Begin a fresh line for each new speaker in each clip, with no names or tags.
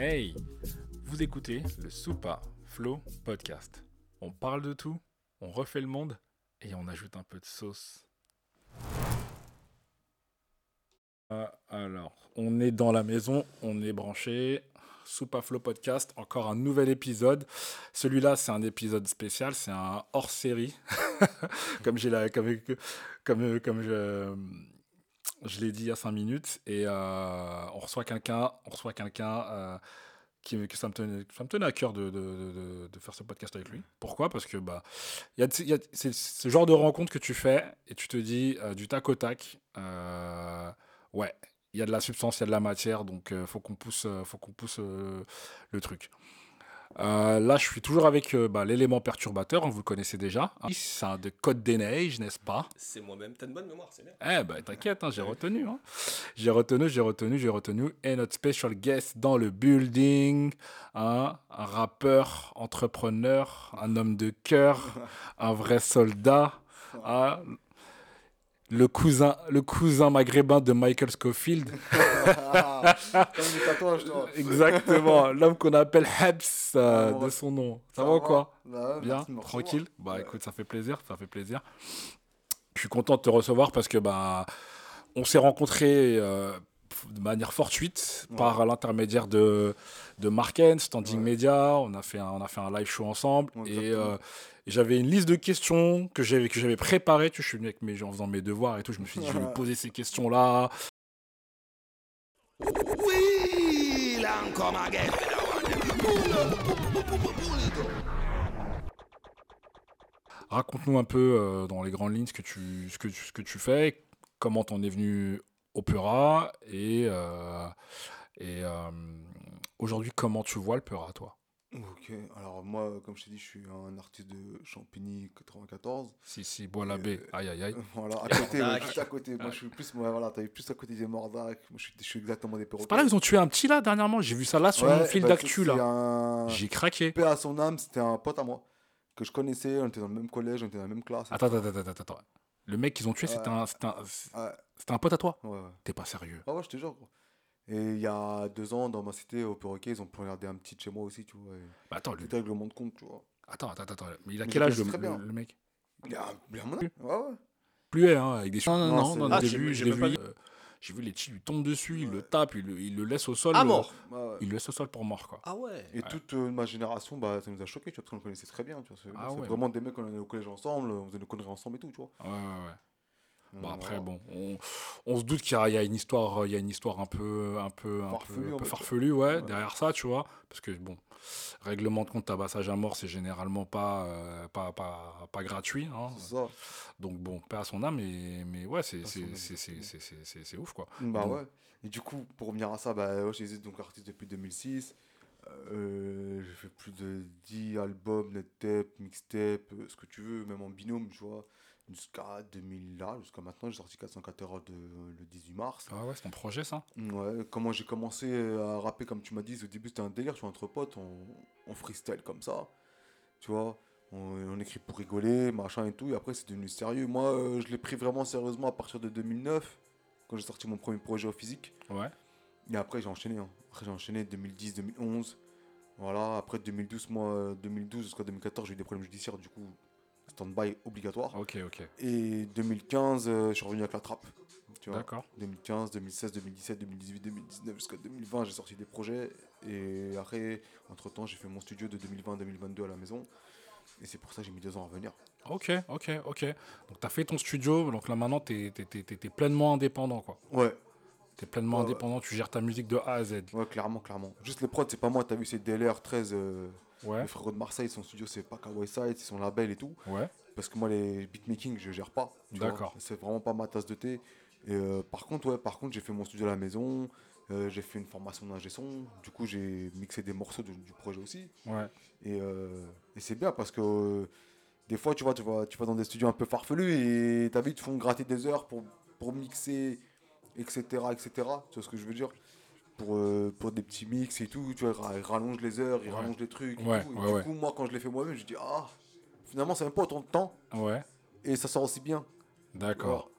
Hey, vous écoutez le Soupa Flow Podcast. On parle de tout, on refait le monde et on ajoute un peu de sauce. Ah, alors, on est dans la maison, on est branché. Soupa Flow Podcast, encore un nouvel épisode. Celui-là, c'est un épisode spécial, c'est un hors série. comme j'ai la, comme, comme, comme je, je l'ai dit il y a cinq minutes. Et euh, on reçoit quelqu'un, on reçoit quelqu'un euh, qui, que ça me tenait, ça me tenait à cœur de, de, de, faire ce podcast avec lui. Pourquoi? Parce que bah, y a, y a, c'est ce genre de rencontre que tu fais et tu te dis euh, du tac au tac, euh, ouais, il y a de la substance, il y a de la matière, donc il faut qu'on pousse, faut qu'on pousse le truc. Euh, là, je suis toujours avec euh, bah, l'élément perturbateur, hein, vous le connaissez déjà. Hein. C'est un de Code des Neiges, n'est-ce pas?
C'est moi-même, t'as une bonne mémoire, c'est bien.
Eh ben, t'inquiète, hein, j'ai retenu. Hein. J'ai retenu, j'ai retenu, j'ai retenu. Et notre special guest dans le building, hein, un rappeur, entrepreneur, un homme de cœur, un vrai soldat. Le cousin, le cousin maghrébin de Michael Scofield. Exactement, l'homme qu'on appelle Hebs euh, de son nom. Ça, va ou quoi bah, Bien, tranquille. Bah écoute, ça fait plaisir, ça fait plaisir. Je suis content de te recevoir parce que bah on s'est rencontrés euh, de manière fortuite ouais. par l'intermédiaire de de Marken, Standing ouais. Media. On a fait un, on a fait un live show ensemble et euh, j'avais une liste de questions que j'avais que j'avais préparées. Tu, je suis venu avec mes, en faisant mes devoirs et tout. Je me suis dit, je vais lui poser ces questions-là. Oui, là encore ma Raconte-nous un peu euh, dans les grandes lignes ce que tu, ce que, ce que tu fais, comment t'en es venu Opéra et, euh, et euh, aujourd'hui comment tu vois le Peura toi?
Ok, alors moi, comme je t'ai dit, je suis un artiste de Champigny 94.
Si, si, bois la baie, aïe aïe aïe.
Voilà, à côté, ouais, juste à côté. Moi, je suis plus, ouais, voilà, t'as vu plus à côté des Mordac. Moi, je suis, je suis exactement des perroquets.
C'est pas là, ils ont tué un petit là dernièrement? J'ai vu ça là sur ouais, mon fil bah, d'actu là. Un... J'ai craqué.
Paix à son âme, c'était un pote à moi que je connaissais. On était dans le même collège, on était dans la même classe.
Attends, attends, attends, attends. attends. Le mec qu'ils ont tué, ouais. c'était un, un, ouais. un pote à toi?
Ouais, ouais.
T'es pas sérieux
Ah ouais, je te jure, gros. Et il y a deux ans, dans ma cité, au perroquet, ils ont poignardé un petit de chez moi aussi, tu vois.
Bah attends, lui.
avec le monde compte, tu vois.
Attends, attends, attends. Mais il a Mais quel âge le, le, le, mec?
Il a, a mon âge. Ouais, ouais.
Plus hein, avec des
Non,
non, non,
non, ah,
début, j'ai vu. Euh, j'ai vu les tirs lui tombent dessus, ouais. il le tape, il le, il le, laisse au sol.
À mort.
Ouais, ouais. Il le laisse au sol pour mort, quoi.
Ah ouais.
Et toute euh, ma génération, bah, ça nous a choqué, tu vois, parce qu'on le connaissait très bien. Tu vois, c'est ah vraiment des mecs qu'on allait au collège ensemble, on faisait nos conneries ensemble et tout, tu vois.
Ouais, ouais, ouais. Bon, après, bon, on, on se doute qu'il y, y, a une histoire, il y a une histoire un peu, un peu, un farfelue, peu, peu farfelue ouais, ouais, derrière ça, tu vois, parce que bon, règlement de compte tabassage à mort, c'est généralement pas, euh, pas, pas, pas gratuit, hein.
Ça.
Donc bon, paix à son âme, mais, mais ouais, c'est, c'est, ouf, quoi.
Bah
donc,
ouais. Et du coup, pour revenir à ça, bah, ouais, j'ai donc artiste depuis 2006. Euh, j'ai fait plus de 10 albums, net tape, mixtape, ce que tu veux, même en binôme, tu vois jusqu'à 2000 là, jusqu'à maintenant, j'ai sorti 404 heures de, le 18 mars.
Ah ouais, c'est ton projet ça
Ouais, comment j'ai commencé à rapper, comme tu m'as dit, au début c'était un délire, je suis entre potes, on, on freestyle comme ça, tu vois, on, on, écrit pour rigoler, machin et tout, et après c'est devenu sérieux. Moi, euh, je l'ai pris vraiment sérieusement à partir de 2009, quand j'ai sorti mon premier projet au physique.
Ouais.
Et après j'ai enchaîné, hein. après j'ai enchaîné 2010, 2011. Voilà, après 2012, moi, 2012 jusqu'à 2014, j'ai eu des problèmes judiciaires, du coup, stand-by obligatoire.
Ok, ok.
Et 2015, euh, je suis revenu avec la trappe.
D'accord.
2015, 2016, 2017, 2018, 2019 jusqu'à 2020, j'ai sorti des projets. Et après, entre-temps, j'ai fait mon studio de 2020 2022 à la maison. Et c'est pour ça que j'ai mis deux ans à revenir.
Ok, ok, ok. Donc, tu as fait ton studio. Donc là, maintenant, tu es, pleinement indépendant, quoi.
Ouais.
Tu es pleinement ouais, indépendant.
Ouais.
Tu gères ta musique de A à Z.
Ouais, clairement, clairement. Juste les prods, c'est pas moi. Tu as vu, c'est DLR 13. Euh...
Ouais.
Les frères de Marseille, son studio, c'est pas Kawaii Side, c'est son label et tout.
Ouais.
Parce que moi, les beatmaking, je gère pas.
D'accord.
C'est vraiment pas ma tasse de thé. Et euh, par contre, ouais, par contre, j'ai fait mon studio à la maison. Euh, j'ai fait une formation d'ingé son. Du coup, j'ai mixé des morceaux de, du projet aussi.
Ouais.
Et, euh, et c'est bien parce que des fois, tu vois, tu vas, tu vas dans des studios un peu farfelus et t'as vu, ils te font gratter des heures pour, pour mixer, etc., etc. Tu vois ce que je veux dire? Pour, euh, pour des petits mix et tout, tu vois, ils rallongent les heures, ils ouais. rallongent les trucs.
Ouais,
et tout. Et
ouais,
du coup, moi, quand je l'ai fait moi-même, je dis, ah, finalement, c'est même pas autant de temps.
Ouais.
Et ça sort aussi bien.
D'accord.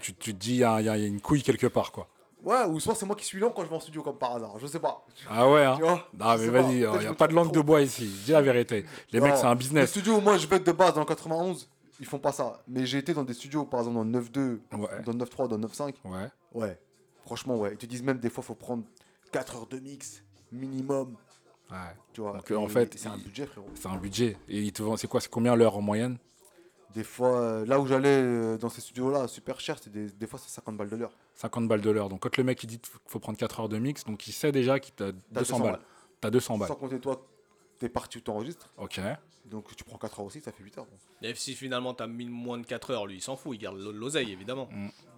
tu, tu te dis, il y, y, a une couille quelque part, quoi.
Ouais, ou soit c'est moi qui suis lent quand je vais en studio, comme par hasard. Je sais pas.
Ah ouais, hein.
Vois
Non, mais vas-y, il n'y a pas de langue de bois ici. Dis la vérité. Les
Non,
mecs, c'est un
Les
business.
studios, moi, je vais être de base dans le 91. Ils font pas ça. Mais j'ai été dans des studios, par exemple, dans le 9.2,
Ouais.
dans le 9.3, dans le 9.5.
Ouais.
Ouais. Franchement, ouais. Ils te disent même des fois, faut prendre 4 heures de mix minimum.
Ouais.
Tu vois.
Donc, euh, en fait,
c'est un budget, frérot.
C'est un budget. Et ils te vendent, c'est quoi C'est combien l'heure en moyenne?
Des fois, euh, là où j'allais euh, dans ces studios-là, super cher, c'est des, des fois c'est 50 balles de l'heure.
50 balles de l'heure. Donc, quand le mec il dit qu'il faut prendre 4 heures de mix, donc il sait déjà qu'il t'a 200,
200
balles.
balles.
T'as 200 balles.
Sans compter toi, t'es parti où t'enregistres.
Ok.
Donc tu prends 4 heures aussi, ça fait 8 heures. bon.
Et si finalement t'as mis moins de 4 heures, lui il s'en fout, il garde l'oseille évidemment.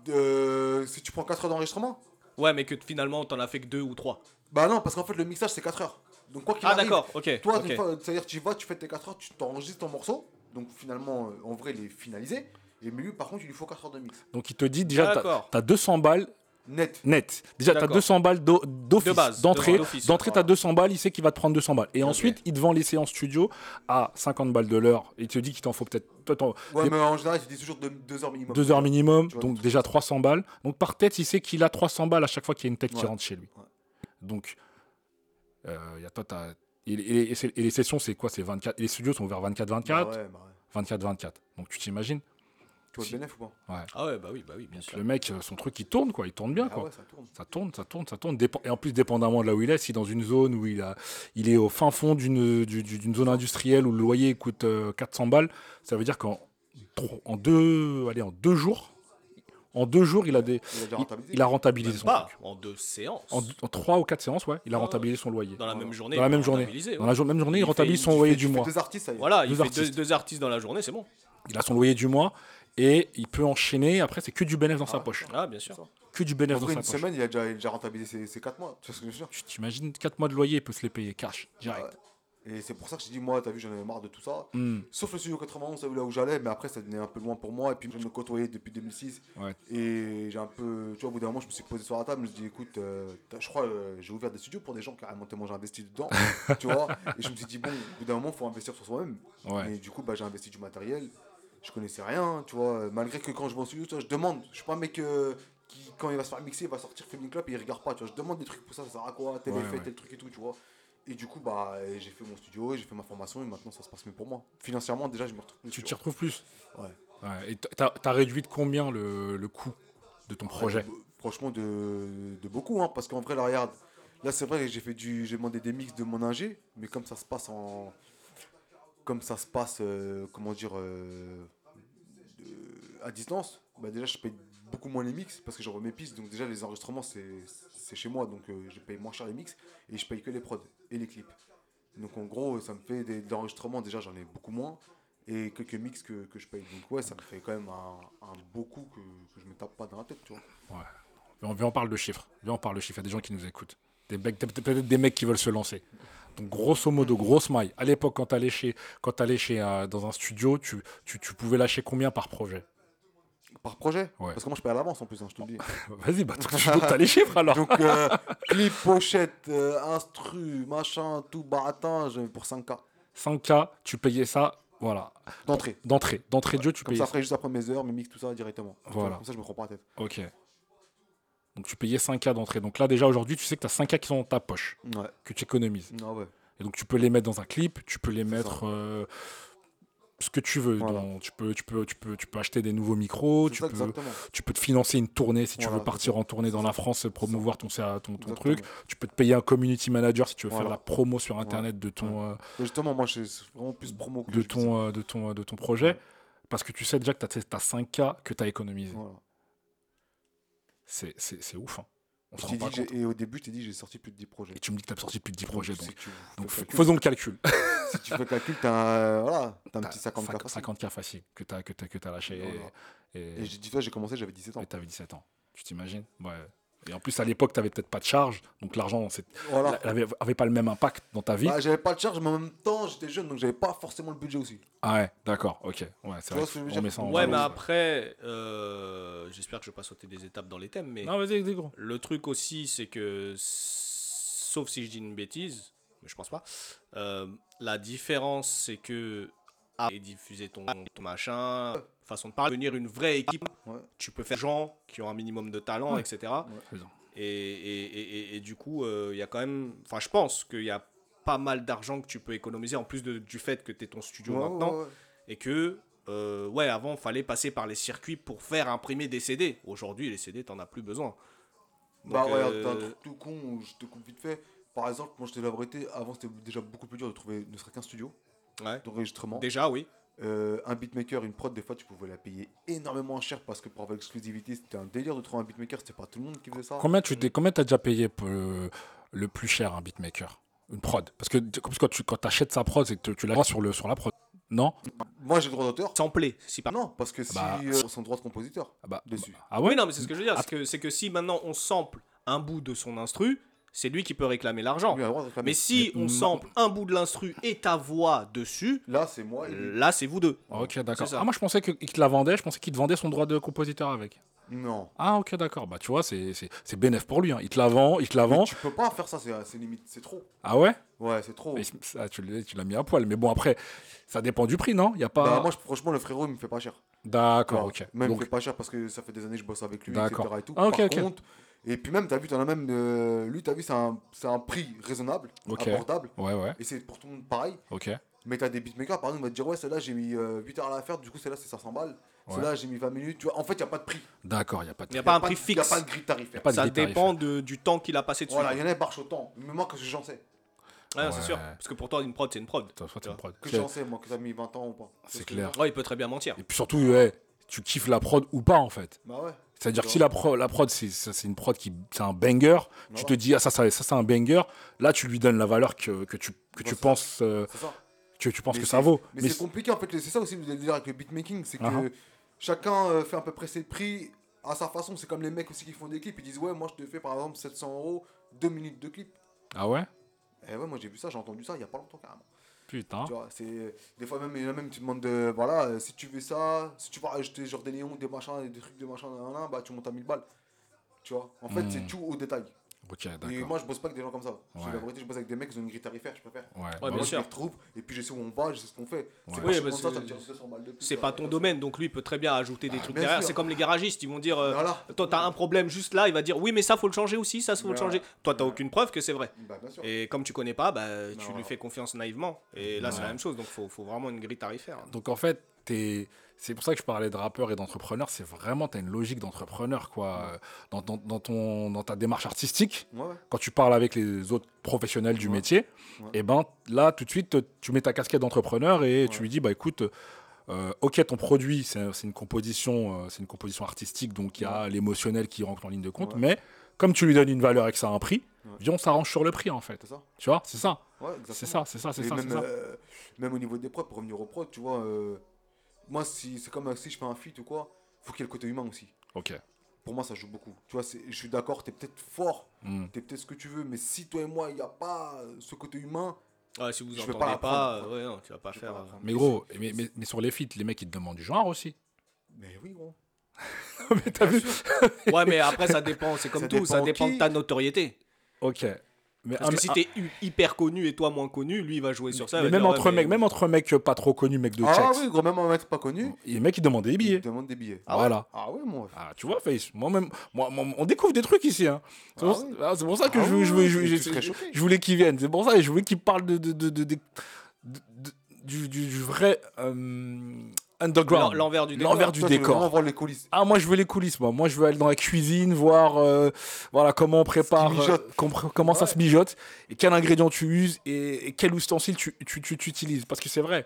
Euh, si tu prends 4 heures d'enregistrement
Ouais, mais que finalement t'en as fait que 2 ou 3.
Bah non, parce qu'en fait le mixage c'est 4 heures. Donc quoi qu'il
Ah
arrive,
d'accord, ok.
toi, c'est-à-dire tu vas, tu fais tes 4 heures, tu t'enregistres ton morceau. Donc finalement, euh, en vrai, il est finalisé. Et mais lui, par contre, il lui faut 4 heures de mix.
Donc, il te dit déjà, t'as
D'accord.
as 200 balles
Net.
net. Déjà, t'as
D'accord.
200 balles d'office, d'entrée. D'entrée, t'as 200 balles, il sait qu'il va te prendre 200 balles. Et
Ok.
ensuite, il te vend les séances studio à 50 balles de l'heure. Il te dit qu'il t'en faut peut-être
Ouais, mais en général, il dit toujours 2 heures minimum.
deux heures minimum,
Tu vois,
donc déjà 300 balles. Donc par tête, il sait qu'il a 300 balles à chaque fois qu'il y a une tête qui
Ouais.
rentre chez lui.
Ouais.
Donc, euh, y a toi, t'as- et, et- et et les sessions, c'est quoi? C'est 24. et les studios sont ouverts 24-24
Bah ouais, bah ouais.
24-24. Donc tu t'imagines?
Le bénéf ou pas?
Ah ouais, bah oui, bah oui, bien sûr.
Le mec, euh, son truc, il tourne, quoi. Il tourne bien,
Ah
quoi.
ouais, ça tourne.
Ça tourne, ça tourne, ça tourne. Et en plus, dépendamment de là où il est, si dans une zone où il, a, il est au fin fond d'une du- du- d'une zone industrielle où le loyer coûte euh, 400 balles, ça veut dire qu'en en deux, allez, en deux jours, en deux jours, il a, des,
Il a
il,
rentabilisé.
il a rentabilisé
Même
son
pas,
truc.
en deux séances.
En, en trois ou quatre séances, ouais, il a rentabilisé son loyer.
Dans la même journée.
Dans la
il
même journée.
rentabiliser,
Dans
ouais.
la jo- même journée, il
Il
rentabilise
fait-
son loyer
fais-
du mois.
Deux artistes, ça y est.
Voilà, il
Deux
fait
artistes.
deux, deux artistes dans la journée, c'est bon.
Il a son loyer du mois et il peut enchaîner. Après, c'est que du bénéfice dans sa
ouais.
poche.
Ah, bien sûr.
Que du bénéfice dans
une
sa poche.
semaine, il a déjà, il a déjà rentabilisé ses, ses 4 mois. Tu vois ce que je veux dire
Tu t'imagines 4 mois de loyer, il peut se les payer cash, direct.
Ouais. Et c'est pour ça que je dis, moi, t'as vu, j'en avais marre de tout ça.
Hmm.
Sauf le studio 91, ça là où j'allais, mais après ça devenait un peu loin pour moi. Et puis je me côtoyais depuis 2006.
Ouais.
Et j'ai un peu, tu vois, au bout d'un moment, je me suis posé sur la table. Je me suis dit, écoute, euh, je crois, euh, j'ai ouvert des studios pour des gens carrément tellement j'ai investi dedans. tu vois. Et je me suis dit, bon, au bout d'un moment, faut investir sur soi-même.
Ouais.
Et du coup, bah, j'ai investi du matériel. Je connaissais rien, tu vois. Malgré que quand je vais au studio, tu vois, je demande. Je suis pas un mec euh, qui, quand il va se faire mixer, il va sortir Filming Club et il regarde pas. Tu vois, je demande des trucs pour ça, ça sert à quoi, tel
Ouais,
effet,
ouais.
tel truc et tout, tu vois. Et du coup, bah, j'ai fait mon studio, j'ai fait ma formation et maintenant ça se passe mieux pour moi. Financièrement, déjà, je me retrouve plus.
Tu t'y retrouves plus
Ouais.
Ouais. Et t'as as réduit de combien le, le coût de ton projet
Franchement, de, de beaucoup, hein, parce qu'en vrai, là, regarde, là, c'est vrai que j'ai fait du, j'ai demandé des mix de mon ingé, mais comme ça se passe en, comme ça se passe, euh, comment dire, euh, à distance, bah déjà, je paye beaucoup moins les mix parce que j'envoie mes pistes, donc déjà les enregistrements, c'est, chez moi, donc euh, je paye moins cher les mix et je paye que les prods et les clips. Donc en gros, ça me fait des, de l'enregistrement, déjà, j'en ai beaucoup moins. Et quelques mix que, que je paye. Donc ouais, ça me fait quand même un, un beau que, je me tape pas dans la tête, tu vois.
Viens, viens, on parle de chiffres. On parle de chiffres. Il y a des gens qui nous écoutent. Des mecs- Peut-être des mecs qui veulent se lancer. Donc, grosso modo, grosse maille. À l'époque, quand tu allais, chez, quand t'allais chez, euh, dans un studio, tu, tu, tu pouvais lâcher combien par projet?
Par projet?
Ouais.
Parce que moi je paye à l'avance en plus, hein, je te le dis.
Vas-y, bah, tu as les chiffres alors.
Donc euh, clip, pochette, euh, instru, machin, tout baratin, pour 5K
5K, tu payais ça, voilà.
d'entrée.
D'entrée. D'entrée de jeu, tu
Comme
payais
ça
ça.
après juste après mes heures, mes mix, tout ça directement.
Voilà.
Comme ça je me prends pas la tête.
Ok. Donc, tu payais 5K d'entrée. Donc là, déjà, aujourd'hui, tu sais que tu as 5K qui sont dans ta poche,
Ouais.
que tu économises.
Ah ouais.
Et donc tu peux les mettre dans un clip, tu peux les mettre euh, ce que tu veux.
Voilà.
dans- tu, peux, tu, peux, tu, peux, tu peux acheter des nouveaux micros, tu
ça,
peux,
exactement.
tu peux te financer une tournée si tu veux partir en tournée dans la France, promouvoir ton, ton, ton truc. Tu peux te payer un community manager si tu veux faire la promo sur internet de ton, euh,
justement, moi je vraiment plus promo que
de, ton, euh, de, ton, euh, de ton projet. Parce que tu sais déjà que tu as, 5K que tu as économisé. C'est C'est c'est ouf. hein. On se rend pas
dit, j'ai-
compte.
et au début, je t'ai dit, j'ai sorti plus de 10 projets.
Et tu me dis que tu as sorti plus de 10 projets. Donc,
tu
donc
fais
faisons le calcul.
si tu fais le calcul, t'as un, voilà, t'as un
T'as
petit 50K.
cinq-
facile.
50K facile que tu as, que t'as- que lâché.
Voilà.
Et,
Et j'ai dit, toi, j'ai commencé, j'avais 17 ans.
Et t'avais 17 ans. Tu t'imagines? Ouais. Et en plus, à l'époque, t'avais peut-être pas de charge. Donc l'argent c'est-
Voilà.
avait, avait pas le même impact dans ta vie.
Bah, j'avais pas de charge, mais en même temps, j'étais jeune, donc j'avais pas forcément le budget aussi.
Ah ouais, d'accord, ok. Ouais, c'est
Tu
vrai.
vois ce que je veux
on
dire
met ça en
Ouais, mais après, euh, j'espère que je vais pas sauter des étapes dans les thèmes, mais
Non, vas-y, vas-y, gros.
le truc aussi, c'est que, sauf si je dis une bêtise, mais je pense pas, euh, la différence, c'est que ah, et diffuser ton, ton machin, façon de parler, devenir une vraie équipe,
Ouais.
tu peux faire gens qui ont un minimum de talent,
Ouais.
etc. Et, et- et- et- du coup, euh, il y a quand même. Enfin, je pense qu'il y a pas mal d'argent que tu peux économiser en plus de- du fait que tu es ton studio
Ouais,
maintenant.
ouais, ouais.
Et que, euh, ouais, avant, fallait passer par les circuits pour faire imprimer des CD. Aujourd'hui, les CD, t'en as plus besoin.
Bah
Donc, euh,
t'as un truc tout con je te coupe vite fait. Par exemple, moi je te la vérité, avant c'était déjà beaucoup plus dur de trouver ne serait qu'un studio
ouais.
d'enregistrement.
Déjà, oui.
Euh, un beatmaker, une prod, des fois tu pouvais la payer énormément cher parce que pour avoir l'exclusivité, c'était un délire de trouver un beatmaker, c'était pas tout le monde qui faisait ça.
Combien tu t'es, combien t'as déjà payé pour le, le plus cher un beatmaker? Une prod? Parce que quand tu quand achètes sa prod, c'est que tu, tu la vois sur, le, sur la prod. Non?
Moi j'ai le droit d'auteur
Samplé, si pas.
Non, parce que si
Bah,
euh, son droit de compositeur
ah bah,
dessus.
Ah
Oui, non, mais c'est ce que je veux dire. C'est que, c'est que si maintenant on sample un bout de son instru, c'est lui qui peut réclamer l'argent. Mais si
Mais
on sample un bout de l'instru et ta voix dessus,
Là c'est moi et lui.
là c'est vous deux.
Ok, d'accord. Ah, moi je pensais qu'il te la vendait, je pensais qu'il te vendait son droit de compositeur avec.
Non.
Ah, ok, d'accord. Bah, tu vois, c'est, c'est, c'est bénéf pour lui. hein. Il te la vend, il te la
Mais
vend.
tu peux pas faire ça, c'est c'est limite, c'est trop.
Ah ouais?
Ouais, c'est trop.
Mais ça, tu, l'as- tu l'as mis à poil. Mais bon, après, ça dépend du prix, non? Il y a pas.
Bah, moi je- franchement le frérot il me fait pas cher.
D'accord, ok.
Même il
Donc,
me fait pas cher parce que ça fait des années que je bosse avec lui,
D'accord.
etc. Et tout.
Ah, ok,
Par
ok.
contre, et puis même, t'as vu, t'en as même. euh, lui, t'as vu, c'est un, c'est un prix raisonnable,
Ok.
abordable.
ouais, ouais,
Et c'est pour tout le monde pareil.
ok.
Mais t'as des beatmakers, par exemple, ils vont te dire, ouais, celle-là, j'ai mis euh, 8 heures à la faire, du coup, celle-là, c'est 500 balles.
Ouais.
Celle-là, j'ai mis 20 minutes. Tu vois, en fait, il n'y a pas de prix.
D'accord, il n'y a pas de
Il n'y a
prix.
pas un prix
de-
fixe.
Y a pas de grille tarifaire.
Pas de
Ça
grille
dépend de- du temps qu'il a passé dessus.
Voilà, il y en a qui marchent autant. Mais moi, que j'en sais?
Ouais, c'est sûr. Parce que pour toi, une prod, c'est une prod.
Toi, une prod.
Que
C'est-
j'en sais, moi, que t'as mis 20 ans ou pas.
C'est clair.
Ouais, il peut très bien mentir.
Et puis surtout, ouais, tu kiffes la prod ou pas, en fait.
Bah ouais.
C'est-à-dire que si la, pro- la prod, c'est une prod qui. C'est un banger, tu te dis, ah, ça, ça, ça c'est un banger. Là, tu lui donnes la valeur que, que tu, que tu penses, euh, que, tu penses
Mais
que
c'est-
ça vaut.
Mais,
Mais
c'est compliqué en fait, c'est ça aussi le délire avec le beatmaking, c'est que
Uh-huh.
chacun euh, fait à peu près ses prix à sa façon. C'est comme les mecs aussi qui font des clips, ils disent ouais, moi je te fais par exemple 700 euros, 2 minutes de clip.
Ah ouais?
Et ouais, moi j'ai vu ça, j'ai entendu ça il y a pas longtemps carrément.
Putain.
Tu vois, c'est des fois même, il y en a même qui te demandent de voilà, euh, si tu veux ça, si tu veux rajouter genre des néons, des machins, des trucs, des machins, nan, nan, nan, bah tu montes à 1000 balles. Tu vois, en fait
Hmm.
c'est tout au détail.
Ok,
Et
d'accord.
moi je bosse pas avec des gens comme ça. Je
Ouais.
la vérité, je bosse avec des mecs qui ont une grille tarifaire, je préfère.
Ouais,
Ouais,
bah
bien
moi,
oui.
je les
sûr.
retrouve et puis je sais où on va, je sais ce qu'on fait. C'est
Ouais.
pas
Oui,
je
parce
pense ça,
que
ça me tire 200 balles de plus,
C'est
ça,
pas ton
ça.
domaine, donc lui, il peut très bien ajouter des trucs
bien
derrière. C'est comme les garagistes, ils vont dire euh,
Voilà.
Toi, t'as un problème juste là, il va dire Oui, mais ça, faut le changer aussi, ça, faut le changer. Toi, t'as aucune preuve que c'est vrai.
Bah, bien sûr.
Et comme tu connais pas, bah, tu
Non.
lui fais confiance naïvement. Et là, c'est
Ouais.
la même chose, donc faut, faut vraiment une grille tarifaire.
Donc en fait, t'es- c'est pour ça que je parlais de rappeur et d'entrepreneur. C'est vraiment, tu as une logique d'entrepreneur, quoi. euh, Dans, dans, dans ton, dans ta démarche artistique,
Ouais, ouais.
quand tu parles avec les autres professionnels du métier, et ben là, tout de suite, tu mets ta casquette d'entrepreneur et tu lui dis, bah écoute, euh, ok, ton produit, c'est une composition, euh, c'est une composition artistique, donc il y a l'émotionnel qui rentre en ligne de compte, mais comme tu lui donnes une valeur et que ça a un prix, viens, on s'arrange sur le prix, en fait.
Ça.
Tu vois, c'est ça, c'est ça, c'est ça, c'est ça,
même,
c'est ça.
euh, même au niveau des prods, pour revenir aux prods, tu vois, moi, si, c'est comme si je fais un feat ou quoi, faut qu'il y ait le côté humain aussi.
Ok.
Pour moi, ça joue beaucoup. Tu vois, c'est- je suis d'accord, t'es peut-être fort,
Hmm.
t'es peut-être ce que tu veux, mais si toi et moi, il n'y a pas ce côté humain,
Ouais, si vous
Je
entendez
pas
pas, ouais, non, tu vas pas
Je
faire.
pas
euh.
Mais gros, mais, mais, mais sur les feats, les mecs, ils te demandent du genre aussi.
mais oui, gros.
mais t'as vu
Ouais, mais après, ça dépend. C'est comme
Ça
tout, ça
dépend
dépend
qui.
de ta notoriété.
Ok. Mais,
Parce
un-
que si
un-
t'es hyper connu et toi moins connu, lui, il va jouer sur ça.
mais même
dire,
entre
ouais, mais-
mecs, même entre mecs pas trop connus, mecs de
Ah
checks,
oui, gros, même un mec pas connu,
et les mecs ils demandent des
il
billets.
te demande des billets.
voilà.
Ah ouais, moi.
Ah, tu vois, Face, moi-même, moi, moi- on découvre des trucs ici. Hein. C'est
Ah
pour,
oui.
ah, pour ça que
Ah
je,
oui,
je,
oui,
je- je- je- voulais qu'ils viennent. C'est pour ça que je voulais qu'ils parlent de, de, de, de- de- de- de- du, du- du vrai euh, underground.
L'en- l'envers du décor.
L'envers du
Toi,
décor.
voir les coulisses.
Ah, moi je veux les coulisses. Moi, moi je veux aller dans la cuisine, voir euh, voilà, comment on prépare, euh, com- comment ça se mijote, et quel ingrédient tu uses, et, et quel ustensile tu, tu, tu- tu utilises. Parce que c'est vrai,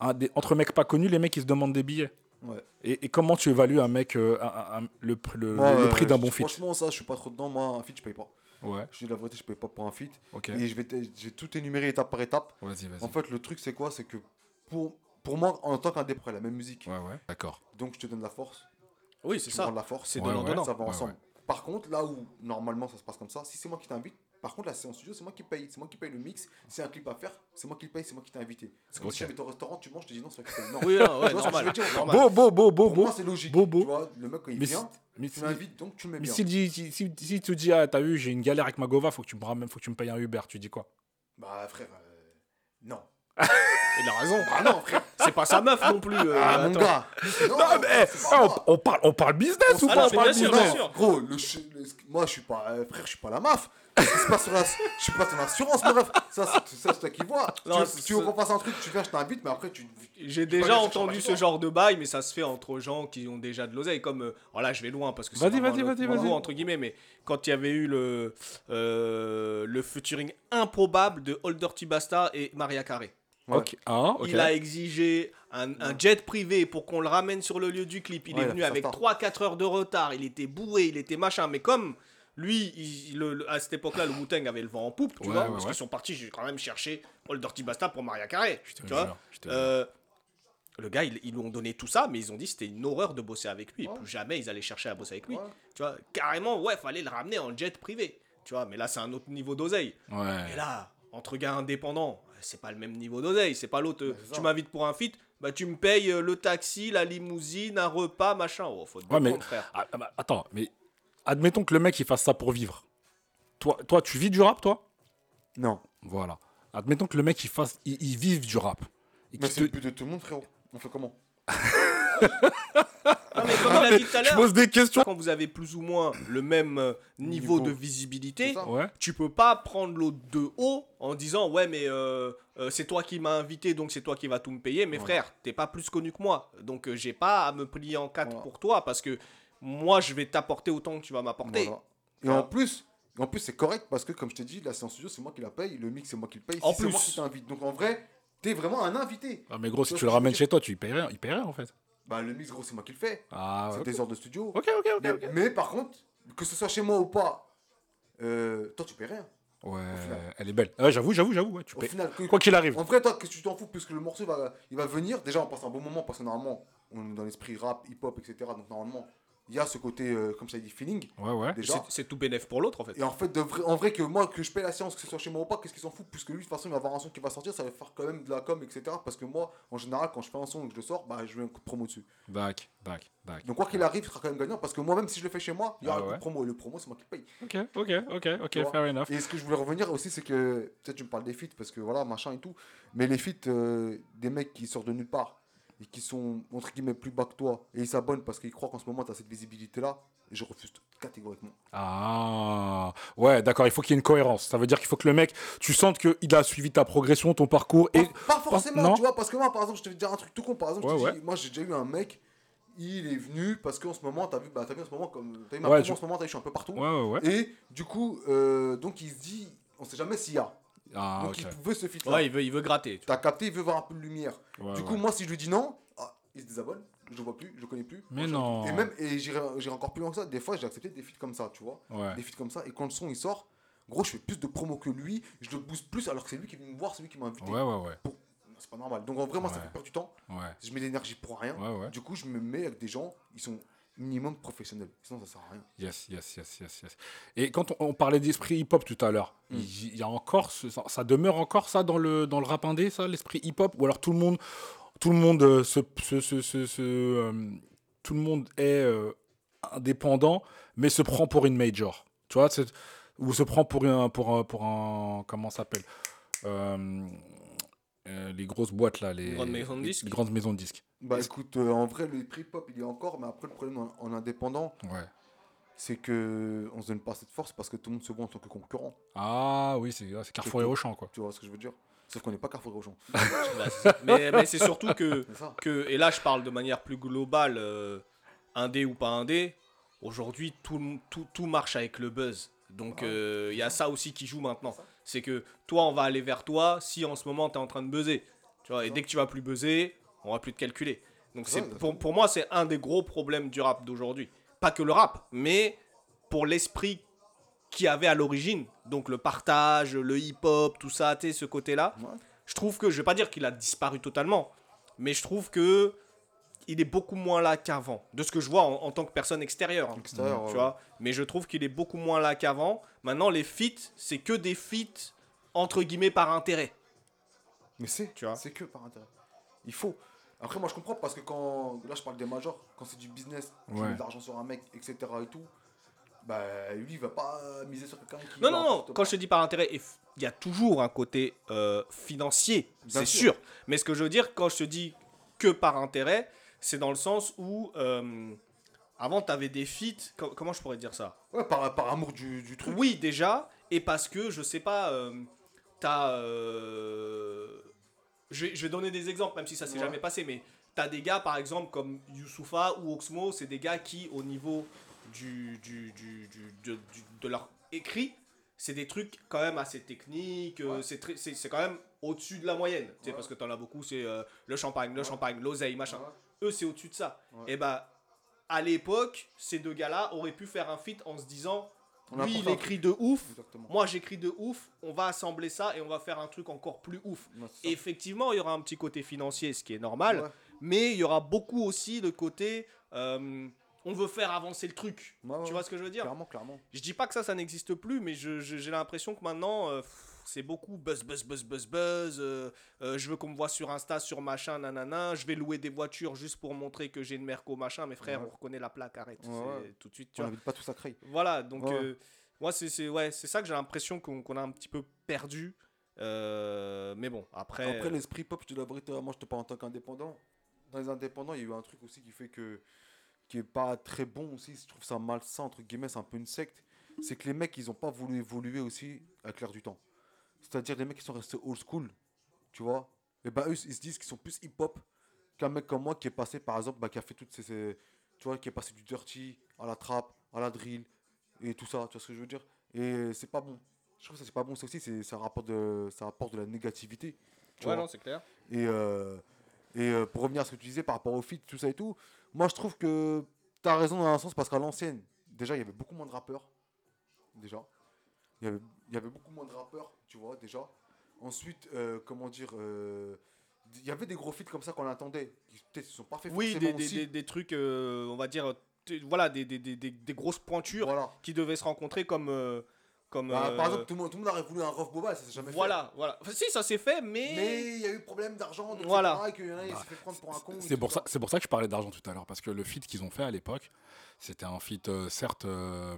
hein, des- entre mecs pas connus, les mecs ils se demandent des billets.
Ouais.
Et, et comment tu évalues un mec, euh, un- un- un- le, le, le prix d'un bon fit?
Franchement, ça, je suis pas trop dedans. Moi, un feat, je paye pas.
Ouais,
Je dis la vérité, je paye pas pour un feat.
ok.
Et je vais, je vais tout énumérer étape par étape.
Vas-y, vas-y.
En fait, le truc, c'est quoi? C'est que pour, pour moi, en tant qu'indépendant, la même musique.
Ouais, ouais, d'accord.
Donc, je te donne la force.
Oui, c'est
Tu me
ça.
de la force.
C'est
Ouais,
donnant-donnant.
Ça va ensemble. Par contre, là où normalement ça se passe comme ça, si c'est moi qui t'invite, par contre, là, c'est en studio, c'est moi qui paye. C'est moi qui paye le mix. Si c'est un clip à faire, c'est moi qui le paye, c'est moi qui t'ai invité. C'est comme si j'invite au restaurant, tu manges, je te dis non, c'est toi qui paye. Non.
Oui, non, ouais,
Tu
normal.
veux dire
normal.
Beau, beau, beau, beau,
Pour
beau.
moi, c'est logique.
Beau, beau.
Tu vois, le mec, quand il
Mais
vient,
Mais
tu
si,
m'invites, donc tu le mets
mais
bien.
s'il dit, si, si, si tu dis, ah, t'as vu, j'ai une galère avec ma Gova, faut que tu me ramènes, faut que tu me payes un Uber, tu dis quoi?
Bah, frère, euh, non.
Il a raison.
Ah non, frère.
c'est pas sa meuf non plus. euh,
Ah, mon
attends.
gars Non,
Non, mais eh,
c'est pas
on,
moi.
on parle, on parle business ou
Ah
pas? on
mais
parle
bien sûr,
business
bien sûr.
Gros, le ch- le- moi je suis pas, euh, frère, je suis pas la MAF. Sur la, je suis pas ton assurance, mon ref. Ça, c'est ça, c'est toi qui vois.
Non,
tu, veux-
c'est-
tu veux qu'on fasse un truc, tu viens, je t'invite, mais après tu.
J'ai déjà entendu ce genre de bail, mais ça se fait entre gens qui ont déjà de l'oseille. Comme, euh, voilà, je vais loin parce que c'est
Vas-y,
vraiment
vas-y, vas-y, vas-y.
entre guillemets. Mais quand il y avait eu le, euh, le featuring improbable de Old Dirty Bastard et Maria Carey.
Ouais.
Ah, ok.
Il a exigé un, un jet privé pour qu'on le ramène sur le lieu du clip. Il
Ouais,
est venu avec
tard.
3-4 heures de retard. Il était bourré, il était machin. Mais comme lui, il- le- le- à cette époque-là, le Wu-Tang avait le vent en poupe, tu
Ouais,
vois.
ouais,
parce
ouais.
qu'ils sont partis, j'ai quand même cherché Old Dirty Bastard pour Maria
te
Tu vois
jure.
Euh, le gars, ils, ils lui ont donné tout ça, mais ils ont dit que c'était une horreur de bosser avec lui. Et plus jamais ils allaient chercher à bosser avec lui.
Ouais.
Tu vois, carrément, ouais, fallait le ramener en jet privé. Tu vois, mais là, c'est un autre niveau d'oseille.
Ouais.
Et là, entre gars indépendants, c'est pas le même niveau d'oseille. C'est pas l'autre.
ça.
tu m'invites pour un feat, bah tu me payes euh, le taxi, la limousine, un repas, machin. Oh, faut te
Ouais, mais-
frère.
Ah, ah, bah, attends, mais admettons que le mec il fasse ça pour vivre. Toi, toi, tu vis du rap, toi?
Non.
Voilà. Admettons que le mec il fasse, il, il vive du rap. Et
Mais c'est
te-
le but de tout le monde, frérot. On fait comment?
Non, mais comme il a dit tout à
Je
l'heure,
pose des questions.
quand vous avez plus ou moins le même euh, niveau,
Niveau.
de visibilité.
Ouais.
tu peux pas prendre l'autre de haut en disant ouais mais euh, euh, c'est toi qui m'as invité donc c'est toi qui vas tout me payer mais
Ouais.
frère t'es pas plus connu que moi donc euh, j'ai pas à me plier en quatre
Voilà.
pour toi parce que moi je vais t'apporter autant que tu vas m'apporter
Voilà. Et en plus, en plus c'est correct parce que, comme je t'ai dit, la séance studio, c'est moi qui la paye. Le mix, c'est moi qui le paye.
En
Si c'est moi
plus.
qui t'invite. Donc en vrai, t'es vraiment un invité.
Ah, mais gros, si
Tu
le ramènes chez toi, tu y payes rien. Il paye rien en fait.
Bah, le mix, gros, c'est moi qui le fais.
Ah,
c'est
ouais.
des heures de studio.
Ok, ok, ok.
mais, par contre, que ce soit chez moi ou pas, euh, toi, tu payes rien.
Ouais, elle est belle. Ouais, j'avoue, j'avoue, j'avoue. ouais, tu
Au
payes.
final, que-
Quoi qu'il arrive.
En vrai, toi, que tu t'en fous Puisque le morceau, va, il va venir. Déjà, on passe un bon moment parce que normalement, on est dans l'esprit rap, hip-hop, etc. Donc normalement, il y a ce côté, euh, comme ça dit, feeling.
Ouais, ouais.
Déjà.
C'est- c'est tout bénéf pour l'autre en fait
Et en fait, de vrai- en vrai, que moi, que je paye la séance, que ce soit chez moi ou pas, qu'est-ce qu'il s'en fout? Puisque lui, de toute façon, il va avoir un son qui va sortir, ça va faire quand même de la com, etc. Parce que moi, en général, quand je fais un son et que je le sors, bah, je veux un coup de promo dessus.
Dac, dac, dac.
Donc, quoi qu'il arrive, il sera quand même gagnant. Parce que moi, même si je le fais chez moi, il y aura
Ah
un coup de promo. Et le promo, c'est moi qui le paye.
Ok, ok, ok, ok, fair enough.
Et ce que je voulais revenir aussi, c'est que peut-être tu me parles des feats parce que voilà, machin et tout. Mais les feats euh, des mecs qui sortent de nulle part et qui sont entre guillemets plus bas que toi et ils s'abonnent parce qu'ils croient qu'en ce moment tu as cette visibilité là, et je refuse catégoriquement.
Ah, ouais, d'accord, il faut qu'il y ait une cohérence. Ça veut dire qu'il faut que le mec, tu sentes qu'il a suivi ta progression, ton parcours. Et
Pas, pas forcément,
non.
tu vois, parce que moi par exemple, je te vais dire un truc tout con. Par exemple, je te
Ouais,
dis, moi j'ai déjà eu un mec, il est venu parce qu'en ce moment, tu as vu, bah, as vu en ce moment, comme tu as vu ma
Ouais,
promo en ce moment, t'as vu, je suis un peu partout.
ouais, ouais, ouais.
Et du coup, euh, donc il se dit, on sait jamais s'il y a.
Ah,
donc il veut ce feat là.
ouais il veut, il veut gratter.
T'as capté, il veut voir un peu de lumière.
Ouais,
du
ouais.
coup, moi, si je lui dis non, ah, il se désabonne. Je le vois plus, je le connais plus.
Mais non.
Et même, et j'irai encore plus loin que ça. Des fois, j'ai accepté des feats comme ça, tu vois.
Ouais.
Des feats comme ça. Et quand le son il sort, gros, je fais plus de promo que lui. Je le booste plus alors que c'est lui qui vient me voir, c'est lui qui m'a invité.
Ouais, ouais, ouais.
C'est pas normal. Donc en vrai, moi, ça fait perdre du temps.
Ouais,
Je mets l'énergie pour rien.
ouais, ouais.
Du coup, je me mets avec des gens, ils sont minimum professionnels. Sinon, ça sert à rien.
Yes, yes, yes, yes, yes. Et quand on, on parlait d'esprit hip-hop tout à l'heure,
Mm.
il y a encore, ce- ça, ça demeure encore ça dans le, dans le rap indé, ça, l'esprit hip-hop? Ou alors tout le monde, tout le monde, euh, se, se- se- euh, tout le monde est euh, indépendant, mais se prend pour une major Tu vois, ou se prend pour un, pour un, pour un comment s'appelle? Euh, Les grosses boîtes là, les,
Grandes maisons de
les-
disques.
les grandes maisons de disques.
Bah écoute, euh, en vrai, le prix pop, il y a encore. Mais après, le problème en, en indépendant,
Ouais.
c'est que on se donne pas cette force parce que tout le monde se voit en tant que concurrent.
Ah oui, c'est c'est Carrefour et Auchan quoi.
Tu vois ce que je veux dire? Sauf qu'on n'est pas Carrefour et Auchan.
Bah, mais, mais c'est surtout que
C'est ça.
que, et là je parle de manière plus globale, euh, indé ou pas indé, aujourd'hui tout, le- tout, tout marche avec le buzz. Donc euh, il y a ça aussi qui joue maintenant. C'est que toi on va aller vers toi si en ce moment tu es en train de buzzer. Tu vois, et dès que tu vas plus buzzer, on va plus te calculer. Donc
C'est
pour, pour moi c'est un des gros problèmes du rap d'aujourd'hui. Pas que le rap, mais pour l'esprit qu'il y avait à l'origine. Donc le partage, le hip-hop, tout ça, ce côté-là
Ouais.
je trouve que je vais pas dire qu'il a disparu totalement, mais je trouve que il est beaucoup moins là qu'avant, de ce que je vois en, en tant que personne extérieure. hein,
Extérieur,
tu
ouais.
vois, mais je trouve qu'il est beaucoup moins là qu'avant. Maintenant, les feats, c'est que des feats entre guillemets par intérêt.
Mais c'est,
Tu vois.
c'est que par intérêt. Il faut. Après, moi, je comprends parce que quand. Là, je parle des majors. Quand c'est du business, tu
Ouais.
mets de l'argent sur un mec, etc. et tout. Bah, lui, il va pas miser sur quelqu'un qui.
Non, non, non. Quand
pas.
je te dis par intérêt, il y a toujours un côté euh, financier, c'est
sûr.
sûr. Mais ce que je veux dire, quand je te dis que par intérêt. C'est dans le sens où euh, avant, tu avais des feats. co- comment je pourrais dire ça?
Ouais, par, par amour du, du truc.
Oui, déjà. Et parce que, je sais pas, euh, t'as. euh, je, vais, je vais donner des exemples, même si ça s'est
Ouais.
jamais passé, mais t'as des gars, par exemple, comme Youssoufa ou Oxmo, c'est des gars qui, au niveau du, du, du, du- de, leur écrit, c'est des trucs quand même assez techniques, euh,
Ouais.
c'est quand même au-dessus de la moyenne. Tu sais,
Ouais.
Parce que t'en as beaucoup, c'est euh, le champagne, le
Ouais.
champagne, l'oseille, machin. Eux, c'est au-dessus de ça.
Ouais.
Et bah, à l'époque, ces deux gars-là auraient pu faire un feat en se disant lui, il écrit de ouf,
Exactement.
moi j'écris de ouf, on va assembler ça et on va faire un truc encore plus ouf.
Ouais.
Effectivement, il y aura un petit côté financier, ce qui est normal,
Ouais.
mais il y aura beaucoup aussi le côté euh, on veut faire avancer le truc.
Ouais,
Tu vois ce que je veux dire?
Clairement, clairement.
Je dis pas que ça, ça n'existe plus, mais je- je- j'ai l'impression que maintenant, euh, pff, c'est beaucoup buzz, buzz, buzz, buzz, buzz. euh, euh, je veux qu'on me voit sur Insta, sur machin, nanana. Je vais louer des voitures juste pour montrer que j'ai une Merco, machin. Mais frère,
Ouais.
on reconnaît la plaque, arrête.
Ouais.
Tout de suite, tu
On
vois.
pas tout sacré.
Voilà, donc
Ouais.
euh, moi c'est c'est ouais, ça que j'ai l'impression qu'on a un petit peu perdu. Mais bon, après,
Après, l'esprit pop, je te la vérité, moi, je te parle en tant qu'indépendant. Dans les indépendants, il y a eu un truc aussi qui fait que. qui est pas très bon aussi. Je trouve ça malsain, entre guillemets, c'est un peu une secte. C'est que les mecs, ils ont pas voulu évoluer aussi avec l'air du temps. C'est-à-dire, les mecs qui sont restés old school, tu vois. Et ben, eux, ils se disent qu'ils sont plus hip-hop qu'un mec comme moi qui est passé, par exemple, bah, qui a fait toutes ces. ces- tu vois, qui est passé du dirty à la trap, à la drill et tout ça, tu vois ce que je veux dire. Et c'est pas bon. Je trouve que c'est pas bon. Ça aussi, c'est ça rapporte de, ça apporte de la négativité. tu
ouais,
vois.
non, c'est clair.
Et, euh, et euh, pour revenir à ce que tu disais par rapport au feat, tout ça et tout, moi je trouve que tu as raison dans un sens parce qu'à l'ancienne, déjà il y avait beaucoup moins de rappeurs. Déjà. Il y avait, il y avait beaucoup moins de rappeurs, tu vois, déjà. Ensuite, euh, comment dire, euh, il y avait des gros feats comme ça qu'on attendait. qui Peut-être ne sont pas faits
Oui, des,
forcément
des,
aussi.
des, des trucs, euh, on va dire, voilà, des, des, des, des, des grosses pointures
Voilà.
qui devaient se rencontrer comme. euh, comme
Bah,
euh,
Par exemple, tout le, monde, tout le monde aurait voulu un Rof Boba, ça s'est jamais
voilà, voilà. Enfin, si, ça s'est fait,
fait.
mais.
Mais il y a eu problème d'argent.
Voilà.
Et qu'il y en a, il
Bah,
s'est fait prendre pour un con.
C'est pour, ça, c'est pour ça que je parlais d'argent tout à l'heure, parce que le feat qu'ils ont fait à l'époque, c'était un feat, euh, certes, euh,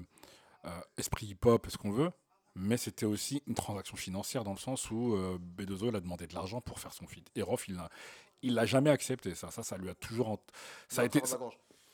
euh, esprit hip-hop, ce qu'on veut, mais c'était aussi une transaction financière dans le sens où euh, B2O il a demandé de l'argent pour faire son feat. Et Rof, il l'a, il l'a jamais accepté, ça. Ça, ça lui a toujours. en- Ça a été,
de la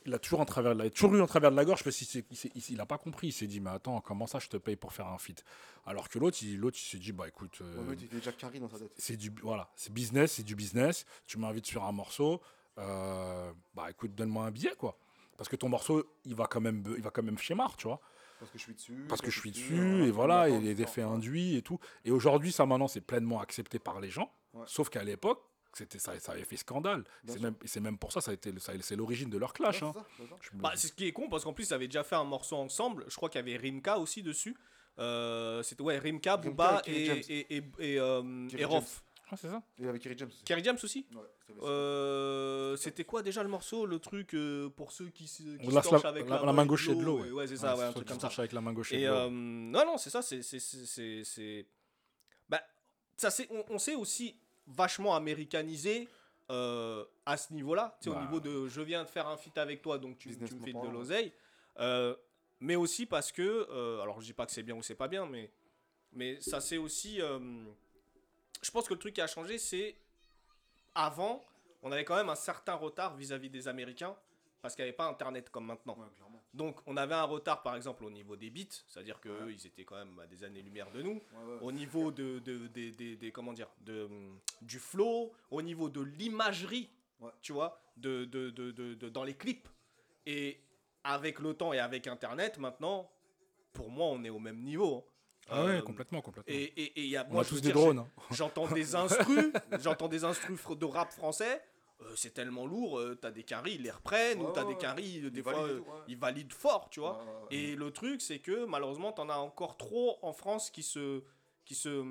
il a toujours en travers, il a toujours eu en travers de la gorge parce qu'il s'est- il s'est- il s'est- il a pas compris. Il s'est dit, mais attends, comment ça, je te paye pour faire un feat Alors que l'autre, il, l'autre, il s'est dit, bah écoute. euh,
Ouais, il déjà carré dans sa tête.
c'est du voilà, c'est business, c'est du business. Tu m'invites sur un morceau, euh, bah écoute, donne-moi un billet quoi. Parce que ton morceau, il va quand même, il va quand même chez Mar, tu vois.
Parce que je suis dessus.
Parce que je suis dessus et voilà, et les effets induits et tout. Et aujourd'hui, ça maintenant, c'est pleinement accepté par les gens.
Ouais.
Sauf qu'à l'époque, c'était ça, ça avait fait scandale. C'est même, c'est même pour ça, ça a été, ça- c'est l'origine de leur clash.
Ouais,
hein.
c'est
Bah, c'est ce qui est con parce qu'en plus, ils avaient déjà fait un morceau ensemble. Je crois qu'il y avait Rimka aussi dessus. Euh, C'était ouais, Rimka, Booba
et Kerry
et, et, et, et, euh, et Rof.
Ah, c'est ça.
Et avec Kerry James aussi.
Kerry James aussi?
Ouais,
Euh, C'était quoi déjà le morceau Le truc euh, pour ceux qui se, qui
la-
avec
la-
la,
la main gauche et de l'eau,
Ouais,
ouais.
ouais, c'est ça, ouais, un
ceux
truc
qui
comme ça.
avec la main gauche et,
Et
de l'eau.
euh, non, non, c'est ça, c'est. c'est- c'est- c'est- c'est- Bah, ça, c'est, on, on s'est aussi vachement américanisé euh, à ce niveau-là, tu sais, au
Bah.
niveau de je viens de faire un feat avec toi, donc tu, tu me fais de
ouais.
l'oseille. Euh, mais aussi parce que, euh, alors je dis pas que c'est bien ou c'est pas bien, mais, mais ça c'est aussi. euh, je pense que le truc qui a changé, c'est avant, on avait quand même un certain retard vis-à-vis des Américains parce qu'il n'y avait pas Internet comme maintenant.
Ouais.
Donc on avait un retard par exemple au niveau des beats, c'est-à-dire que
Ouais.
eux, ils étaient quand même à des années-lumière de nous.
Ouais.
Au niveau de, de, comment dire, du flow, au niveau de l'imagerie, tu vois, de, de, de, de- de- dans les clips. Et avec le temps et avec Internet, maintenant, pour moi, on est au même niveau. hein.
Ah ouais,
Euh,
complètement, complètement.
Et, et, et il y a,
On
moi,
a tous des
dire,
drones. hein.
J'entends des instrus, j'entends des instrus de rap français. euh, c'est tellement lourd, euh, t'as des caries, ils les reprennent,
Ouais,
ou t'as
ouais,
des caries, des
Ils
fois,
valident et tout, ouais.
ils valident fort, tu vois.
Ouais, ouais, ouais.
Et le truc, c'est que malheureusement, t'en as encore trop en France qui se. qui se.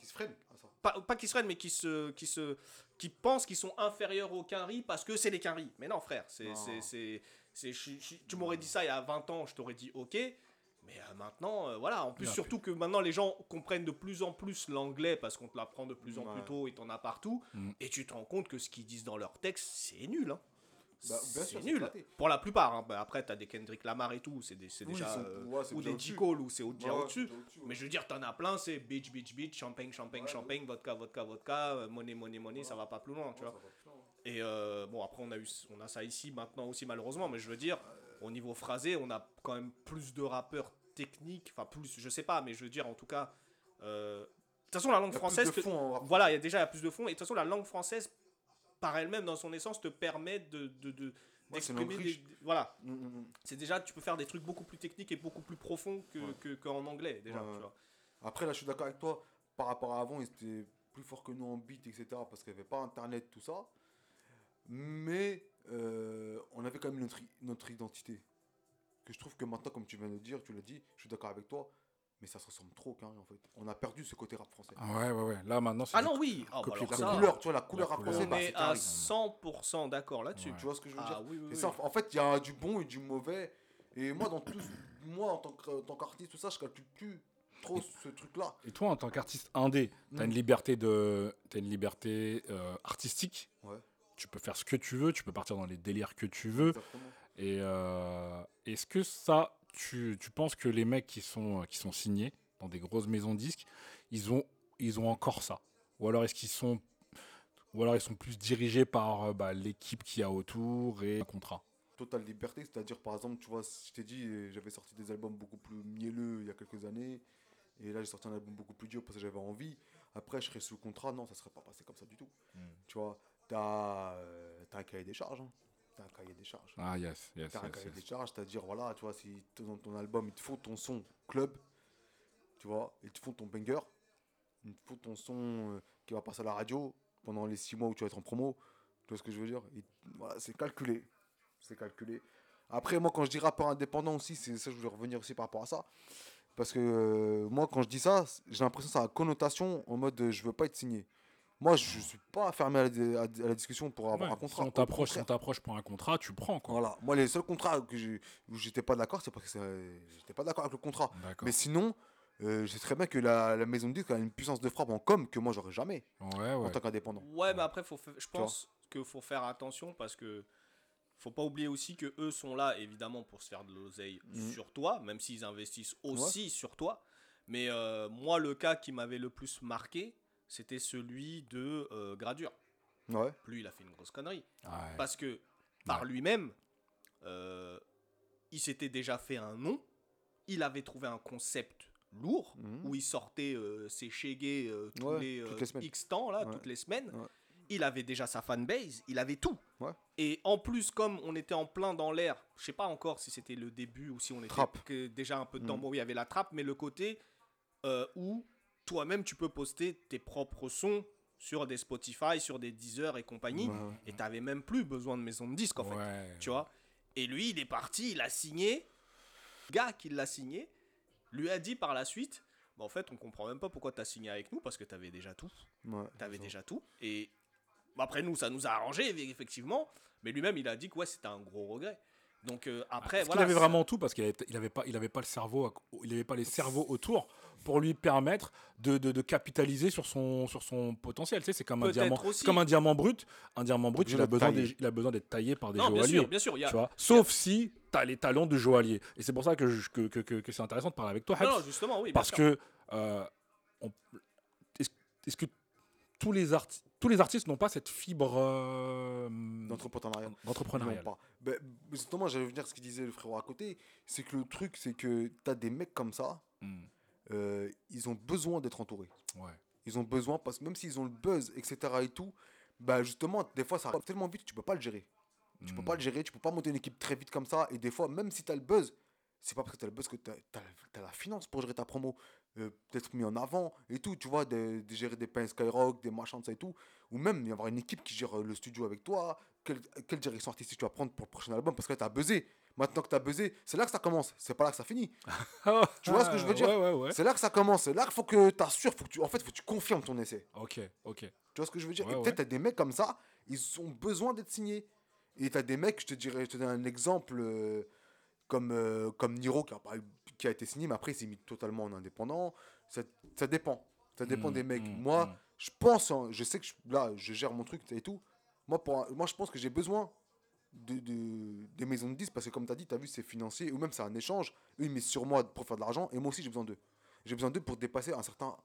Qui se freine à ça.
pas, pas qui se freinent, mais qui se. qui se. qui pensent qu'ils sont inférieurs aux quinries parce que c'est les quinries. Mais non, frère, c'est. Tu m'aurais dit ça il y a 20 ans, je t'aurais dit ok. Mais euh, maintenant, euh, voilà, en plus,
Non,
surtout que maintenant les gens comprennent de plus en plus l'anglais parce qu'on te l'apprend de plus en
Ouais.
plus tôt et t'en as partout.
Mm.
Et tu te rends compte que ce qu'ils disent dans leur texte, c'est nul. Hein.
Bah,
c'est nul. Pour la plupart. hein. Bah, après, t'as des Kendrick Lamar et tout, c'est
Oui,
déjà. euh,
ouais,
ou des. J. Cole, ou c'est
Ouais, ouais,
au-dessus. Mais je veux dire, t'en as plein, c'est bitch, bitch, bitch, champagne, champagne, champagne, vodka, vodka, vodka, money, money, money, ça va pas plus loin, tu vois. Et euh, bon, après, on a, eu, on a ça ici maintenant aussi, malheureusement. Mais je veux dire, au niveau phrasé, on a quand même plus de rappeurs techniques. Enfin, plus, je sais pas, mais je veux dire, en tout cas. euh, De toute façon, la langue française.
de
te-
fond en rap
voilà, il y a déjà y a plus de fond. Et de toute façon, la langue française, par elle-même, dans son essence, te permet de. de,
Ouais,
des- voilà,
Mm, mm, mm.
c'est déjà, tu peux faire des trucs beaucoup plus techniques et beaucoup plus profonds que,
Ouais.
que- qu'en anglais, déjà.
Ouais, ouais.
tu vois.
Après, là, je suis d'accord avec toi. Par rapport à avant, ils étaient plus forts que nous en beat, etc. Parce qu'il n'y avait pas Internet, tout ça. Mais euh, on avait quand même notre, identité. Que je trouve que maintenant, comme tu viens de le dire, tu l'as dit, je suis d'accord avec toi. Mais ça se ressemble trop, quand même, en fait. On a perdu ce côté rap français.
Ouais, ouais, ouais. Là, maintenant, c'est
Ah non, oui. Ah, bah
La
ça,
couleur, tu vois, la couleur
La
rap
couleur.
français,
on
bah,
est
c'est
à
terrible.
100% d'accord là-dessus.
Ouais.
Tu vois ce que je veux
Ah
dire
oui, oui,
Et
oui.
ça, en fait, il y a du bon et du mauvais. Et moi, dans tout, moi en tant qu'artiste, tout ça, je calcule plus trop ce truc-là.
Et toi, en tant qu'artiste indé, tu as
Mm.
une liberté, de... as une liberté euh, artistique?
Ouais.
Tu peux faire ce que tu veux, tu peux partir dans les délires que tu veux.
Exactement.
Et euh, est-ce que ça, tu, tu penses que les mecs qui sont, qui sont signés dans des grosses maisons de disques, ils ont, ils ont encore ça? Ou alors est-ce qu'ils sont, ou alors ils sont plus dirigés par euh, bah, l'équipe qu'il y a autour et un contrat?
Totale liberté, c'est-à-dire par exemple, tu vois, je t'ai dit, euh, j'avais sorti des albums beaucoup plus mielleux il y a quelques années, et là j'ai sorti un album beaucoup plus dur parce que j'avais envie. Après, je serais sous contrat, non, ça serait pas passé comme ça du tout.
Mm.
Tu vois, t'as euh, un cahier des charges, hein. t'as un cahier des charges.
Ah yes, yes,
T'as un cahier
yes.
des charges, c'est-à-dire, voilà, tu vois, si dans ton album, il te faut ton son club, tu vois, il te faut ton banger, il te faut ton son euh, qui va passer à la radio pendant les six mois où tu vas être en promo, tu vois ce que je veux dire? Et, voilà, C'est calculé, c'est calculé. Après, moi, quand je dis rappeur indépendant aussi, c'est ça, je voulais revenir aussi par rapport à ça. Parce que euh, moi, quand je dis ça, j'ai l'impression que ça a connotation en mode euh, je veux pas être signé. Moi, je suis pas fermé à la, à- à la discussion pour avoir
Ouais,
un contrat.
Si on t'approche, si t'approche pour un contrat, tu prends quoi.
Voilà. Moi, les seuls contrats que où j'étais pas d'accord, c'est parce que j'étais pas d'accord avec le contrat. Mais sinon, euh, je sais très bien que la, la maison de disque a une puissance de frappe en com que moi, j'aurais jamais
Ouais,
en tant qu'indépendant.
Ouais, mais après, faut, fa- je pense qu'il faut faire attention parce que faut pas oublier aussi que eux sont là évidemment pour se faire de l'oseille
Mhm.
sur toi, même s'ils investissent aussi sur toi. Mais euh, moi, le cas qui m'avait le plus marqué, c'était celui de euh, Gradure.
Ouais.
Lui, il a fait une grosse connerie.
Ouais.
Parce que par
Ouais.
lui-même, euh, il s'était déjà fait un nom. Il avait trouvé un concept lourd
Mhm.
où il sortait euh, ses chégués euh, tous
Ouais,
les,
toutes
euh,
les semaines.
X temps, là,
Ouais.
toutes les semaines.
Ouais.
Il avait déjà sa fanbase, il avait tout.
Ouais.
Et en plus, comme on était en plein dans l'air, je sais pas encore si c'était le début ou si on était
Trappe.
que déjà un peu dedans.
Mhm.
Bon, oui, il y avait la trappe, mais le côté euh, où toi-même tu peux poster tes propres sons sur des Spotify, sur des Deezer et compagnie.
Ouais.
Et t'avais même plus besoin de maison de disque en fait.
Ouais.
Tu vois Et lui, il est parti, il a signé. Le gars qui l'a signé lui a dit par la suite bah, En fait, on comprend même pas pourquoi t'as signé avec nous parce que t'avais déjà tout.
Ouais,
T'avais déjà tout. Et bah, après, nous, ça nous a arrangé, effectivement. Mais lui-même, il a dit que ouais, c'était un gros regret. Donc euh, après, voilà.
qu'il avait vraiment tout parce qu'il avait, il avait pas, il avait pas le cerveau, il avait pas les cerveaux autour pour lui permettre de, de, de capitaliser sur son, sur son potentiel. Tu sais, c'est comme un diamant, comme un diamant brut. Un diamant brut, il a besoin, des- il a besoin d'être taillé par des
Non, bien
joailliers.
sûr, bien sûr. Y a...
tu vois Sauf si tu as les talents de joaillier. Et c'est pour ça que, je- que, que, que, que c'est intéressant de parler avec toi, Habs,
non, justement, oui. bien
parce
sûr.
que euh, on- est-ce que tous les, arti- tous les artistes n'ont pas cette fibre euh,
D'entrepreneuriat.
d'entrepreneuriat
Non, pas. Ben, justement, j'allais venir à ce qu'il disait le frérot à côté. C'est que le truc, c'est que t'as des mecs comme ça,
Hmm,
euh, ils ont besoin d'être entourés.
ouais.
Ils ont besoin, parce que même s'ils ont le buzz, etc. et tout, bah justement, des fois, ça arrive tellement vite que tu peux pas le gérer. Tu peux
Hmm.
pas le gérer, tu peux pas monter une équipe très vite comme ça. Et des fois, même si tu as le buzz, c'est pas parce que tu as le buzz que tu as, la finance pour gérer ta promo. Euh, Peut-être mis en avant et tout, tu vois, de, de gérer des pains Skyrock, des machins de ça et tout. Ou même y avoir une équipe qui gère le studio avec toi. Quelle, quelle direction artistique tu vas prendre pour le prochain album Parce que là, tu as buzzé. Maintenant que tu as buzzé, c'est là que ça commence. C'est pas là que ça finit. Tu vois ce que je veux dire
Ouais, ouais, ouais.
C'est là que ça commence. C'est là qu'il faut que tu assures. Faut que tu, en fait, faut que tu confirmes ton essai.
Ok, ok.
Tu vois ce que je veux dire Et peut-être t'as des mecs comme ça, ils ont besoin d'être signés. Et t'as des mecs, je te dirais, je te donne un exemple euh, comme, euh, comme Niro qui a, qui a été signé, mais après il s'est mis totalement en indépendant. Ça, ça dépend. Ça dépend
Mm,
des mecs.
mm,
Moi,
mm.
je pense, hein, je sais que je- là, je gère mon truc et tout. Moi, pour, moi je pense que j'ai besoin de, de- des maisons de 10 parce que comme tu as dit, tu as vu, c'est financier ou même c'est un échange. Eux, ils sur moi pour faire de l'argent et moi aussi j'ai besoin d'eux. J'ai besoin d'eux pour dépasser un certain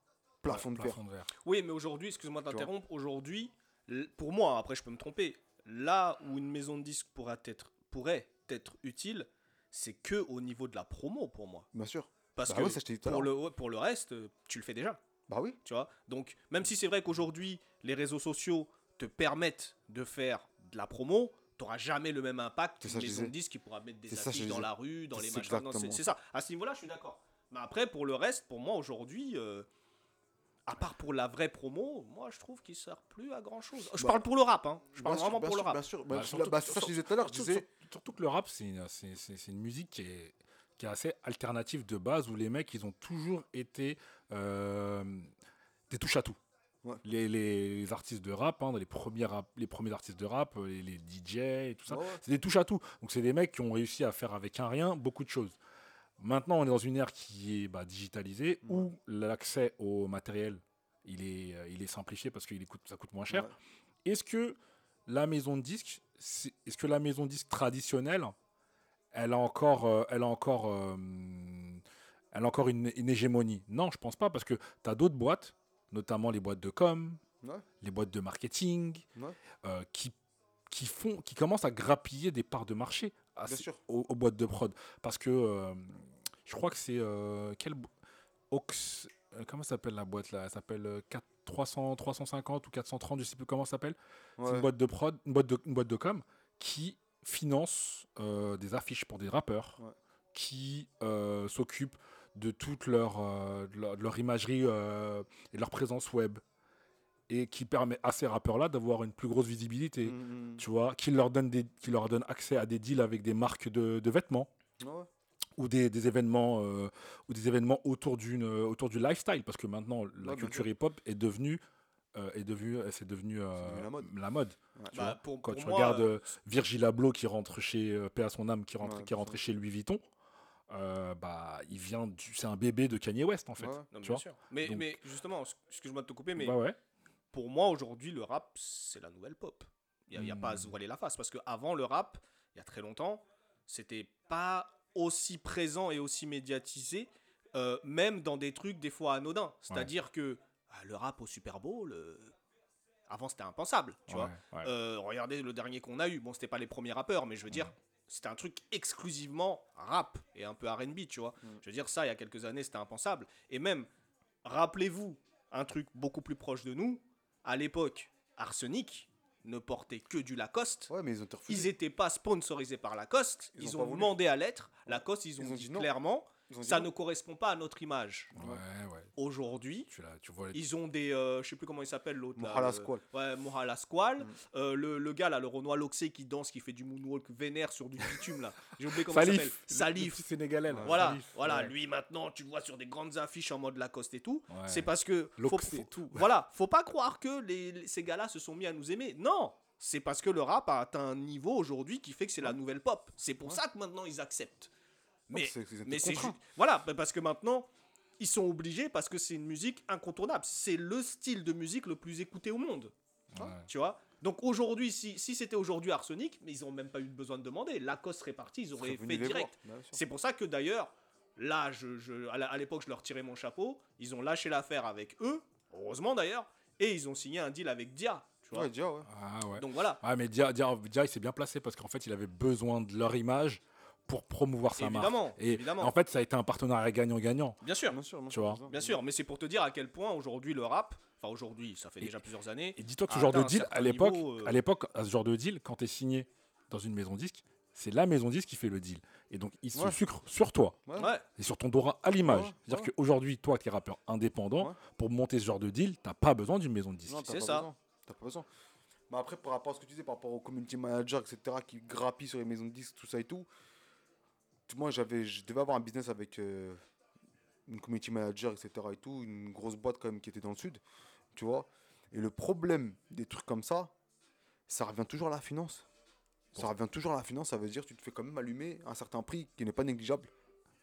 plafond de verre.
Plafond de verre.
Oui, mais aujourd'hui, excuse-moi de t'interrompre, aujourd'hui, pour moi, après je peux me tromper, là où une maison de disques pourrait être, pourrait être utile, c'est que au niveau de la promo pour moi.
Bien sûr.
Parce
Bah
que
ouais, ça, je
pour, le, pour le reste, tu le fais déjà.
Bah oui.
Tu vois Donc, même si c'est vrai qu'aujourd'hui, les réseaux sociaux te permettent de faire de la promo, tu n'auras jamais le même impact qu'une maison de qui pourra mettre des affiches dans la rue, dans les machins. C'est
ça.
À ce niveau-là, je suis d'accord. Mais après, pour le reste, pour moi, aujourd'hui, euh, à part pour la vraie promo, moi, je trouve qu'il ne sert plus à grand-chose. Je
Bah,
parle pour le rap, hein. Je parle
sûr,
vraiment pour le rap.
Bien sûr. Bah,
Bah, surtout-
bah, ça que je disais tout à l'heure. Je
Surtout-
disais.
Surtout que le rap, c'est une, c'est- c'est- c'est une musique qui est, qui est assez alternative de base, où les mecs, ils ont toujours été euh, des touches à tout.
Ouais.
Les, les artistes de rap, hein, les, premiers rap- les premiers artistes de rap, les, les DJ et tout ça,
Ouais,
c'est des touches à tout. Donc c'est des mecs qui ont réussi à faire avec un rien beaucoup de choses. Maintenant, on est dans une ère qui est bah, digitalisée, où l'accès au matériel, il est, euh, il est simplifié parce que coûte, ça coûte moins cher. Est-ce que la maison de disque, est-ce que la maison de disque traditionnelle, elle a encore, euh, elle a encore, euh, elle a encore une, une hégémonie? Non, je pense pas parce que tu as d'autres boîtes, notamment les boîtes de com,
Ouais.
les boîtes de marketing,
Ouais.
euh, qui qui font, qui commencent à grappiller des parts de marché à aux, aux boîtes de prod, parce que euh, je crois que c'est euh, quelle Ox, comment s'appelle la boîte là? Elle s'appelle euh, 4 300, 350 ou 430, je sais plus comment ça s'appelle. C'est une boîte de prod, une boîte de, une boîte de com qui finance des affiches pour des rappeurs, qui s'occupe de toute leur, euh, de leur, de leur imagerie euh, et leur présence web, et qui permet à ces rappeurs-là d'avoir une plus grosse visibilité.
Mhm.
Tu vois, qui leur donne des, qui leur donne accès à des deals avec des marques de, de vêtements
Ouais.
ou des, des événements euh, ou des événements autour d'une autour du lifestyle parce que maintenant la culture
sûr.
hip-hop est devenue euh, est devenue c'est devenu, euh,
devenu la mode.
la mode.
Ouais.
Tu
Bah,
vois,
pour-
quand
pour
tu
moi,
regardes Virgil Abloh qui rentre chez paix à son âme qui rentre
Ouais,
qui est rentré chez Louis Vuitton euh, bah il vient du c'est un bébé de Kanye West en fait
Ouais.
Non, mais
tu
bien
vois
sûr. Mais,
Donc-
mais justement, excuse-moi de te couper, mais
Bah ouais
pour moi, aujourd'hui, le rap, c'est la nouvelle pop. Il n'y a, pas à
Hmm.
se voiler la face. Parce qu'avant, le rap, il y a très longtemps, c'était pas aussi présent et aussi médiatisé, euh, même dans des trucs des fois anodins. C'est-à-dire que ah, le rap au Super Bowl, euh, avant, c'était impensable. Tu vois
ouais.
Euh, regardez le dernier qu'on a eu. Bon, c'était pas les premiers rappeurs, mais je veux dire, c'était un truc exclusivement rap et un peu RB, tu vois. Je veux dire, ça, il y a quelques années, c'était impensable. Et même, rappelez-vous, un truc beaucoup plus proche de nous, à l'époque, Arsenic ne portait que du Lacoste.
Ouais, mais ils ont
Ils n'étaient pas sponsorisés par Lacoste.
Ils
Ils,
ont
demandé à l'être. Lacoste, ils ont,
Ils ont
dit, clairement,
Ils ont dit
ça
non.
ne correspond pas à notre image.
Ouais.
Aujourd'hui,
Tu, l'as- tu vois,
ils ont des. euh, je sais plus comment il s'appelle l'autre. là,
Mohala
le-
Squall.
Ouais, Mohala Squall.
Mm.
Euh, le, le gars là, le Renoir Loxé qui danse, qui fait du moonwalk vénère sur du bitume là. J'ai oublié comment il s'appelle.
Salif, le- le Sénégalais là.
Voilà,
Salif,
voilà,
ouais.
lui maintenant, tu le vois sur des grandes affiches en mode Lacoste et tout.
Ouais.
C'est parce que. Faut,
Loxé
faut-
et tout.
Voilà, faut pas croire que les, les- ces gars-là se sont mis à nous aimer. Non! C'est parce que le rap a atteint un niveau aujourd'hui qui fait que c'est la nouvelle pop. C'est pour ça que maintenant ils acceptent. Mais,
étaient
mais c'est Voilà, parce que maintenant, ils sont obligés parce que c'est une musique incontournable. C'est le style de musique le plus écouté au monde.
Ouais.
Tu vois? Donc aujourd'hui, si, si c'était aujourd'hui Arsenic, mais ils ont même pas eu besoin de demander. Lacoste serait parti, ils auraient fait direct. C'est pour ça que d'ailleurs, là, je, je- à l'époque, je leur tirais mon chapeau. Ils ont lâché l'affaire avec eux, heureusement d'ailleurs, et ils ont signé un deal avec Dia. Tu vois
Ouais, déjà, ouais.
Ah ouais.
Donc voilà,
Ah, mais Dia, Dia, Dia, il s'est bien placé parce qu'en fait, il avait besoin de leur image pour promouvoir sa marque.
évidemment,
Et
évidemment.
en fait, ça a été un partenariat gagnant-gagnant.
bien sûr,
Bien sûr, bien
Tu
sûr,
vois.
bien sûr.
mais c'est pour te dire à quel point aujourd'hui le rap, enfin aujourd'hui, ça fait déjà plusieurs années,
Et dis-toi que ce genre de deal, à l'époque,
euh,
à l'époque, à ce genre de deal, quand tu es signé dans une maison disque, c'est la maison disque qui fait le deal. Et donc, il se
Ouais.
sur toi
Ouais.
Et sur ton droit à l'image.
Ouais,
C'est-à-dire
ouais.
qu'aujourd'hui, toi, qui es rappeur indépendant,
Ouais.
pour monter ce genre de deal, t'as pas besoin d'une maison de disque.
C'est ça.
T'as pas besoin. Mais après, par rapport à ce que tu disais, par rapport aux community managers, etc., qui grappillent sur les maisons de disques, tout ça et tout, moi, j'avais, je devais avoir un business avec euh, une community manager, etc., et tout, une grosse boîte quand même qui était dans le sud, tu vois. Et le problème des trucs comme ça, ça revient toujours à la finance. Ça revient toujours à la finance, ça veut dire que tu te fais quand même allumer un certain prix qui n'est pas négligeable.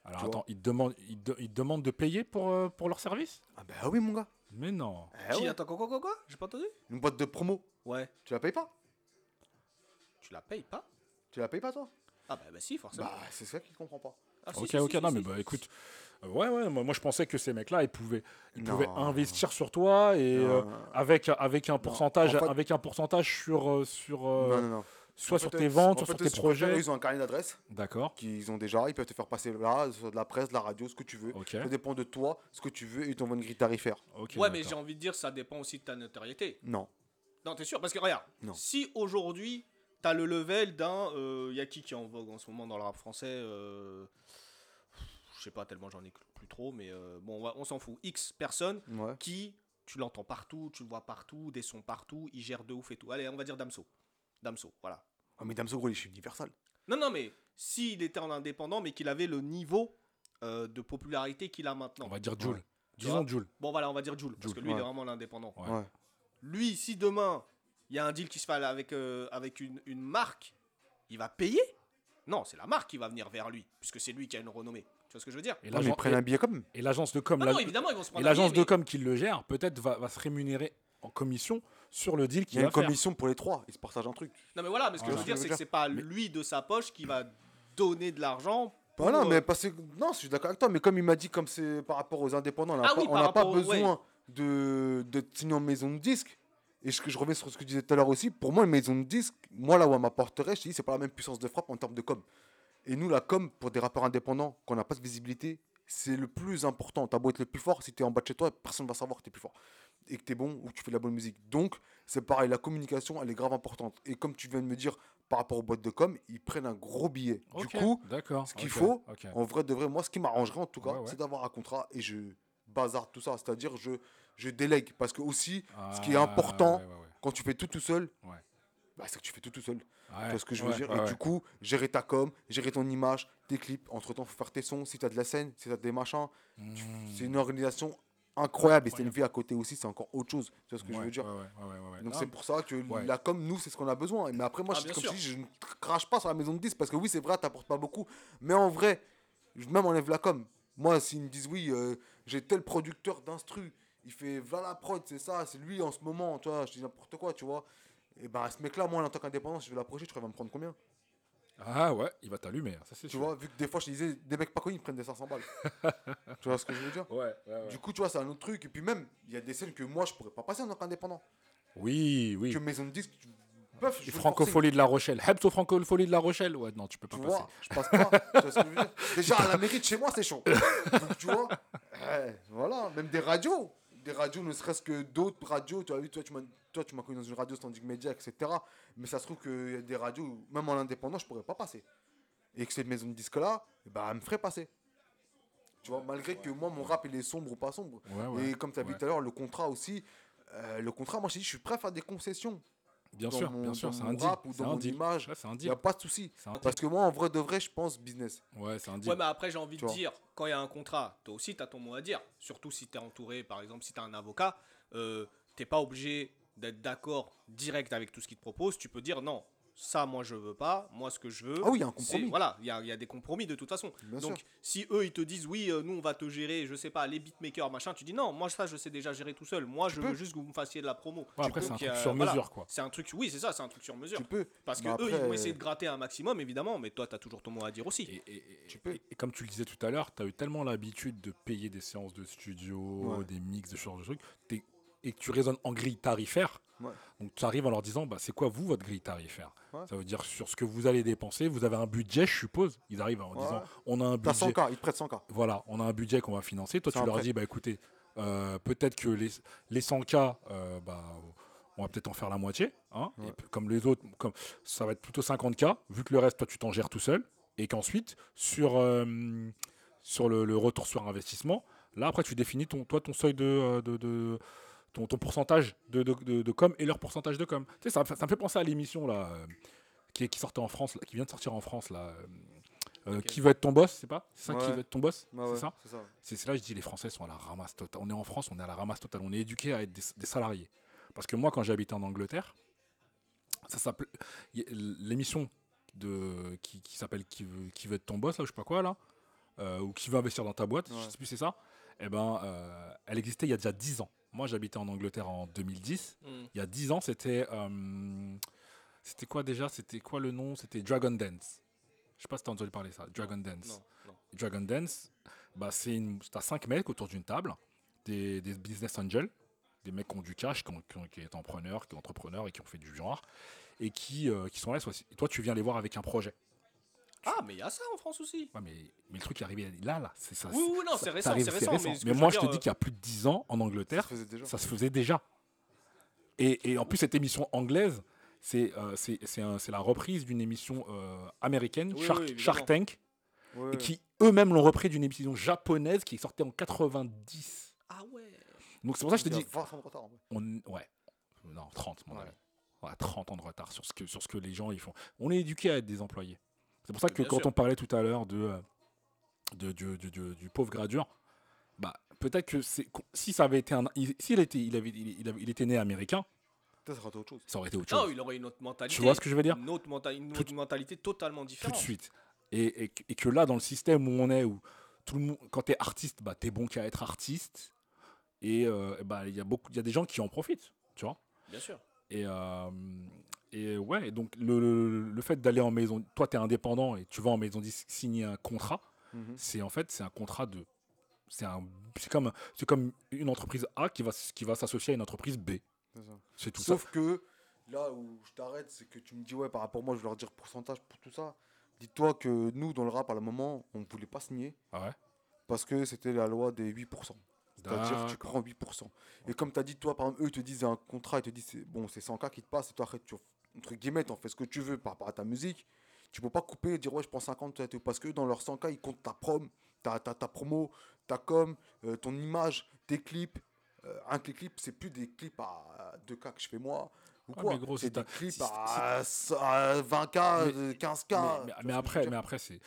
Alors
Tu
attends, ils te demandent, ils te- ils te demandent de payer pour, euh, pour leur service?
Ah ben oui, mon gars.
Mais non.
Eh
Qui,
ouais.
attends, quoi, quoi, quoi, quoi? J'ai pas entendu?
Une boîte de promo,
Ouais,
tu la payes pas?
Tu la payes pas?
Tu la payes pas, toi?
Ah bah, bah si, forcément.
Bah, c'est ça qu'il comprend pas.
Ah,
Ok,
si,
ok,
si,
non,
si,
mais
si.
bah écoute, euh, ouais, ouais, moi, moi, je pensais que ces mecs-là, ils pouvaient, ils pouvaient investir sur toi et euh, avec, avec un pourcentage,
en fait-
avec un pourcentage sur, euh, sur euh,
non, non, non.
soit
En
sur
fait,
tes ventes,
en
soit sur tes projets.
Ils ont un carnet d'adresses
D'accord.
qu'ils ont déjà. Ils peuvent te faire passer là, de la presse, de la radio, ce que tu veux.
Ok.
Ça dépend de toi, ce que tu veux, et ils t'envoient une grille tarifaire.
ok,
Ouais, mais j'ai envie de dire, ça dépend aussi de ta notoriété.
Non.
Non, t'es sûr? Parce que regarde,
Non.
si aujourd'hui, t'as le level d'un. euh, y a qui qui est en vogue en ce moment dans le rap français euh, Je sais pas tellement, j'en ai plus trop, mais euh, bon, on, va- on s'en fout. X personnes
Ouais.
qui, tu l'entends partout, tu le vois partout, des sons partout, il gère de ouf et tout. Allez, on va dire Damso. Damso, voilà.
Ah, mais Damso, gros, il est chez Universal.
Non, non, mais s'il était en indépendant, mais qu'il avait le niveau euh, de popularité qu'il a maintenant.
On va dire Joule.
Ouais.
Disons Joule.
Bon, voilà, on va dire Jules, parce que lui, il est vraiment l'indépendant.
Ouais.
Ouais.
Lui, si demain, il y a un deal qui se fait avec, euh, avec une, une marque, il va payer Non, c'est la marque qui va venir vers lui, puisque c'est lui qui a une renommée. Tu vois ce que je veux dire
Et
mais ils prennent un billet comme.
et l'agence de com,
Non,
la-
non, évidemment, ils vont se
et
prendre un
l'agence de
mais-
com qui le gère, peut-être va, va se rémunérer en commission sur le deal
Il
qu'il
y a une
faire.
commission pour les trois. Ils se partagent un truc.
Non, mais voilà, mais ce que je veux dire,
Ce
c'est
que
c'est pas
Mais-
lui de sa poche qui va donner de l'argent. pour,
Voilà,
euh,
mais parce que. Non, je suis d'accord avec toi, mais comme il m'a dit, comme c'est par rapport aux indépendants, on n'a
Ah
pas,
oui,
on
par
n'a pas
rapport aux-
besoin de, de te signer en maison de disque. Et je, je reviens sur ce que je disais tout à l'heure aussi. Pour moi, une maison de disque, moi, là où elle m'apporterait, je te dis, c'est pas la même puissance de frappe en termes de com. Et nous, la com, pour des rappeurs indépendants, qu'on n'a pas de visibilité, c'est le plus important. T'as beau être le plus fort, si t'es en bas de chez toi, personne va savoir que t'es plus fort. Et que t'es bon ou que tu fais de la bonne musique. Donc, c'est pareil, la communication, elle est grave importante. Et comme tu viens de me dire, par rapport aux boîtes de com, ils prennent un gros billet. Du coup, ce qu'il faut, en vrai de vrai, moi, ce qui m'arrangerait en tout cas,
Ouais, ouais.
c'est d'avoir un contrat et je bazarde tout ça. C'est-à-dire, je, je délègue. Parce que aussi, ce qui est important,
ouais, ouais, ouais.
quand tu fais tout tout seul, bah, c'est que tu fais tout tout seul. Tu vois ce que je veux dire? Et du coup, gérer ta com, gérer ton image, tes clips. Entre temps, faut faire tes sons. Si tu as de la scène, si tu as des machins,
Mmh.
c'est une organisation incroyable. Et c'est une vie à côté aussi, c'est encore autre chose. Tu vois ce que je veux dire? donc c'est pour ça que la com, nous, c'est ce qu'on a besoin. Mais après, moi,
Ah,
je, comme dis, je ne crache pas sur la maison de 10 parce que oui, c'est vrai, t'apportes pas beaucoup. Mais en vrai, je même enlève la com. Moi, s'ils me disent oui, euh, j'ai tel producteur d'instru, il fait voilà la prod, c'est ça, c'est lui en ce moment, tu vois, je dis n'importe quoi, tu vois. Et ben, ce mec-là, moi, en tant qu'indépendant, si je vais l'approcher, tu crois qu'il va me prendre combien?
Ah ouais, il va t'allumer, ça c'est
Tu
sûr.
vois, vu que des fois, je disais, des mecs pas connus, ils prennent des 500 balles. tu vois ce que je veux dire?
Ouais, ouais, ouais.
Du coup, tu vois, c'est un autre truc. Et puis même, il y a des scènes que moi, je pourrais pas passer en tant qu'indépendant.
Oui, oui.
Que maison de disque, tu... Bœuf, je
francophonie de La Rochelle. Hebs au francophonie de La Rochelle? Ouais, non, tu peux pas
Tu
passer.
vois, je passe pas. tu vois ce que je veux dire? Déjà, à la mairie de chez moi, c'est chaud. Donc, tu vois, ouais, voilà, même des radios. Des radios, ne serait-ce que d'autres radios. Tu as vu, toi, tu m'as toi, tu m'as connu dans une radio Standing Media, etc. Mais ça se trouve qu'il y a des radios, où, même en indépendant, je pourrais pas passer. Et que cette maison de disque-là, ben, elle me ferait passer. Tu vois, malgré que moi, mon rap, il est sombre ou pas sombre. Et comme tu as vu tout à l'heure, le contrat aussi. euh, le contrat, moi, je dit, je suis prêt à faire des concessions.
Bien
dans
sûr,
mon-
bien sûr,
dans
c'est
mon
un deal.
rap ou
C'est
dans
un
mon
deal.
image.
Ouais, c'est un
Il n'y a pas de souci. Parce que moi, en vrai de vrai, je pense business.
Ouais, c'est un deal.
Ouais, mais après, j'ai envie
Tu
de dire, quand il y a un contrat, toi aussi, tu as ton mot à dire. Surtout si tu es entouré, par exemple, si tu as un avocat, euh, t'es pas obligé d'être d'accord direct avec tout ce qu'il te propose. Tu peux dire non, ça, moi, je veux pas. Moi, ce que je veux.
Ah oui, il y a un compromis.
Voilà, il y a, il y a des compromis de toute façon.
Bien
Donc,
sûr.
si eux, ils te disent oui, euh, nous, on va te gérer, je sais pas, les beatmakers, machin, tu dis non, moi, ça, je sais déjà gérer tout seul. Moi,
Tu
je
peux.
veux juste que vous me fassiez de la promo.
Ouais, après, c'est un truc
a-
sur
voilà.
mesure, quoi.
C'est un truc, oui, c'est ça, c'est un truc sur mesure.
Tu peux.
Parce que eux, ils vont essayer de gratter un maximum, évidemment, mais toi, tu as toujours ton mot à dire aussi.
Et, et- et-
Tu peux.
et- et comme tu le disais tout à l'heure, tu as eu tellement l'habitude de payer des séances de studio,
Ouais.
des mix, de ce genre de trucs, et que tu raisonnes en grille tarifaire.
Ouais.
Donc tu arrives en leur disant, bah, c'est quoi vous, votre grille tarifaire?
Ouais.
Ça veut dire sur ce que vous allez dépenser, vous avez un budget, je suppose. Ils arrivent en disant, on a un budget.
100K, ils te prêtent 100K.
Voilà, on a un budget qu'on va financer. Toi, tu leur
prêt.
dis, bah écoutez, euh, peut-être que les, les 100K, euh, bah, on va peut-être en faire la moitié. hein,
Ouais.
et p- comme les autres, comme, ça va être plutôt 50K, vu que le reste, toi, tu t'en gères tout seul. Et qu'ensuite, sur, euh, sur le, le retour sur investissement, là, après, tu définis ton, toi, ton seuil de. de, de- ton, ton pourcentage de, de, de- de com et leur pourcentage de com. Tu sais, ça, me fait- ça me fait penser à l'émission là, euh, qui, sortait en France, là, qui vient de sortir en France là. euh, euh. Qui veut être ton boss, c'est pas? C'est ça qui veut être ton boss? C'est
ouais,
ça?
C'est
là que je dis les Français sont à la ramasse totale. On est en France, on est à la ramasse totale. On est éduqué à être des, des salariés. Parce que moi, quand j'habitais en Angleterre, ça s'appelait l'émission de qui, qui s'appelle qui veut, qui veut être ton boss là, ou je sais pas quoi là, euh, ou qui veut investir dans ta boîte, je
Ouais.
sais plus c'est ça? Eh ben, euh, elle existait il y a déjà 10 ans. Moi, j'habitais en Angleterre en 2010.
Mm.
Il y a 10 ans, c'était euh, c'était quoi déjà? C'était quoi le nom? C'était Dragon Dance. Je sais pas si t'as entendu parler ça. Dragon Dance.
Non, non.
Dragon Dance, bah, c'est une... t'as cinq mecs autour d'une table, des, des business angels, des mecs qui ont du cash, qui, ont, qui, ont- qui sont entrepreneurs, qui sont entrepreneurs et qui ont fait du genre, et qui, euh, qui sont là. soit- et toi, tu viens les voir avec un projet.
Ah, mais il y a ça en France aussi.
Ouais, mais, mais le truc est arrivé là, là. C'est ça.
Oui, oui, non, c'est récent,
arrive,
récent, mais
moi, je te dis qu'il y a plus de 10 ans, en
Ça
Angleterre,
se faisait déjà.
ça se faisait déjà. Et, et en plus, cette émission anglaise, c'est euh, c'est- c'est un- c'est la reprise d'une émission euh, américaine,
Oui,
Shark,
oui.
Shark Tank, qui eux-mêmes l'ont repris d'une émission japonaise qui sortait en 90.
Ah ouais.
Donc c'est pour ça que je te
a
dis,
20 ans de retard. en
on, ouais, non, 30, mon
Ouais.
ami. Ouais, 30 ans de retard sur ce, que, sur ce que les gens ils font. On est éduqué à être des employés. C'est pour ça que
Bien
quand
sûr.
on parlait tout à l'heure de, euh, de, du- du- du- du pauvre gradure, bah, peut-être que c'est, si ça avait été un. S'il était, il, avait, il, il avait- il était né américain,
ça aurait été autre chose.
ça aurait été autre
Non, il aurait une autre mentalité.
Tu vois ce que je veux dire
Une autre, une
Tout-
mentalité totalement
Tout
différente.
de suite. Et, et, que- et que là, dans le système où on est, où tout le monde, quand t'es artiste, bah, t'es bon qu'à être artiste. Et euh, bah, il y a beaucoup, il y a des gens qui en profitent, tu vois.
Bien sûr.
Et, euh, et ouais, et donc le, le- le fait d'aller en maison, toi tu es indépendant et tu vas en maison disque signer un contrat,
Mhm.
c'est en fait c'est un contrat de, c'est un, c'est comme, c'est comme une entreprise A qui va, s- qui va s'associer à une entreprise B.
C'est
tout
Sauf que là où je t'arrête, c'est que tu me dis, ouais, par rapport à moi, je vais leur dire pourcentage pour tout ça. Dis-toi que nous, dans le rap, à le moment, on ne voulait pas signer.
Ah ouais?
parce que c'était la loi des 8%. C'est-à-dire, tu prends 8%. Et comme tu as dit, toi, par exemple, eux, ils te disent un contrat, ils te disent, c'est bon, c'est 100K qui te passe, et toi, après, tu, entre guillemets, en fais ce que tu veux par rapport à ta musique. Tu peux pas couper et dire, ouais, je prends 50, toi, et tout, parce que dans leurs 100K, ils comptent ta prom, ta, ta, ta promo, ta com, euh, ton image, tes clips. Euh, un clip, c'est plus des clips à 2K que je fais moi. Ou quoi
mais gros,
c'est des clips à, à 20K,
Mais-
euh, 15K.
mais,
je
après, mais après c'est,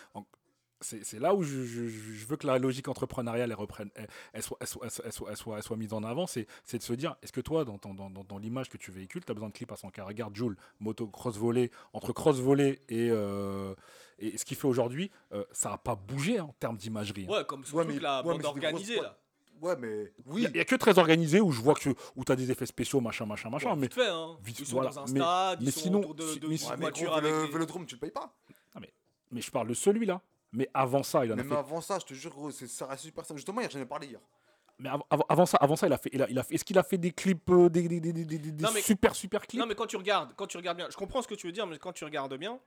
c'est, c'est là où je, je- je veux que la logique entrepreneuriale elle reprenne, elle, elle soit, elle, soit, elle, soit, elle soit- elle soit- elle soit mise en avant. C'est, c'est de se dire, est-ce que toi, dans, dans, dans, dans l'image que tu véhicules, tu as besoin de clips à 100K Regarde, Joule, moto cross volley, entre cross volley et, euh, et ce qu'il fait aujourd'hui, euh, ça n'a pas bougé hein, en termes d'imagerie. hein.
Ouais, comme ce
Ouais, mais-
la
ouais,
bande
mais
organisée là.
Ouais, mais
Il
oui.
n'y a, que très organisé où je vois que où tu as des effets spéciaux, machin, machin, machin.
Ouais,
mais
vite fait, hein.
vite-
ils sont
voilà.
dans un
Mais-
stade,
mais
ils sont
sinon,
autour de,
si-
de
mais
mais
avec
le
des-
vélodrome, tu le payes pas.
mais je parle de celui-là. Mais avant ça, il en a
Mais
fait
même avant ça, je te jure, gros, c'est- ça reste super simple. Justement, hier, j'en ai parlé hier.
Mais av- av- avant, ça, avant ça, il a fait, il a, il a fait. Est-ce qu'il a fait des clips, euh, des, des, des, des- des- des
Non, mais-
super super clips?
Non, mais quand tu regardes, quand tu regardes bien, je comprends ce que tu veux dire, mais quand tu regardes bien,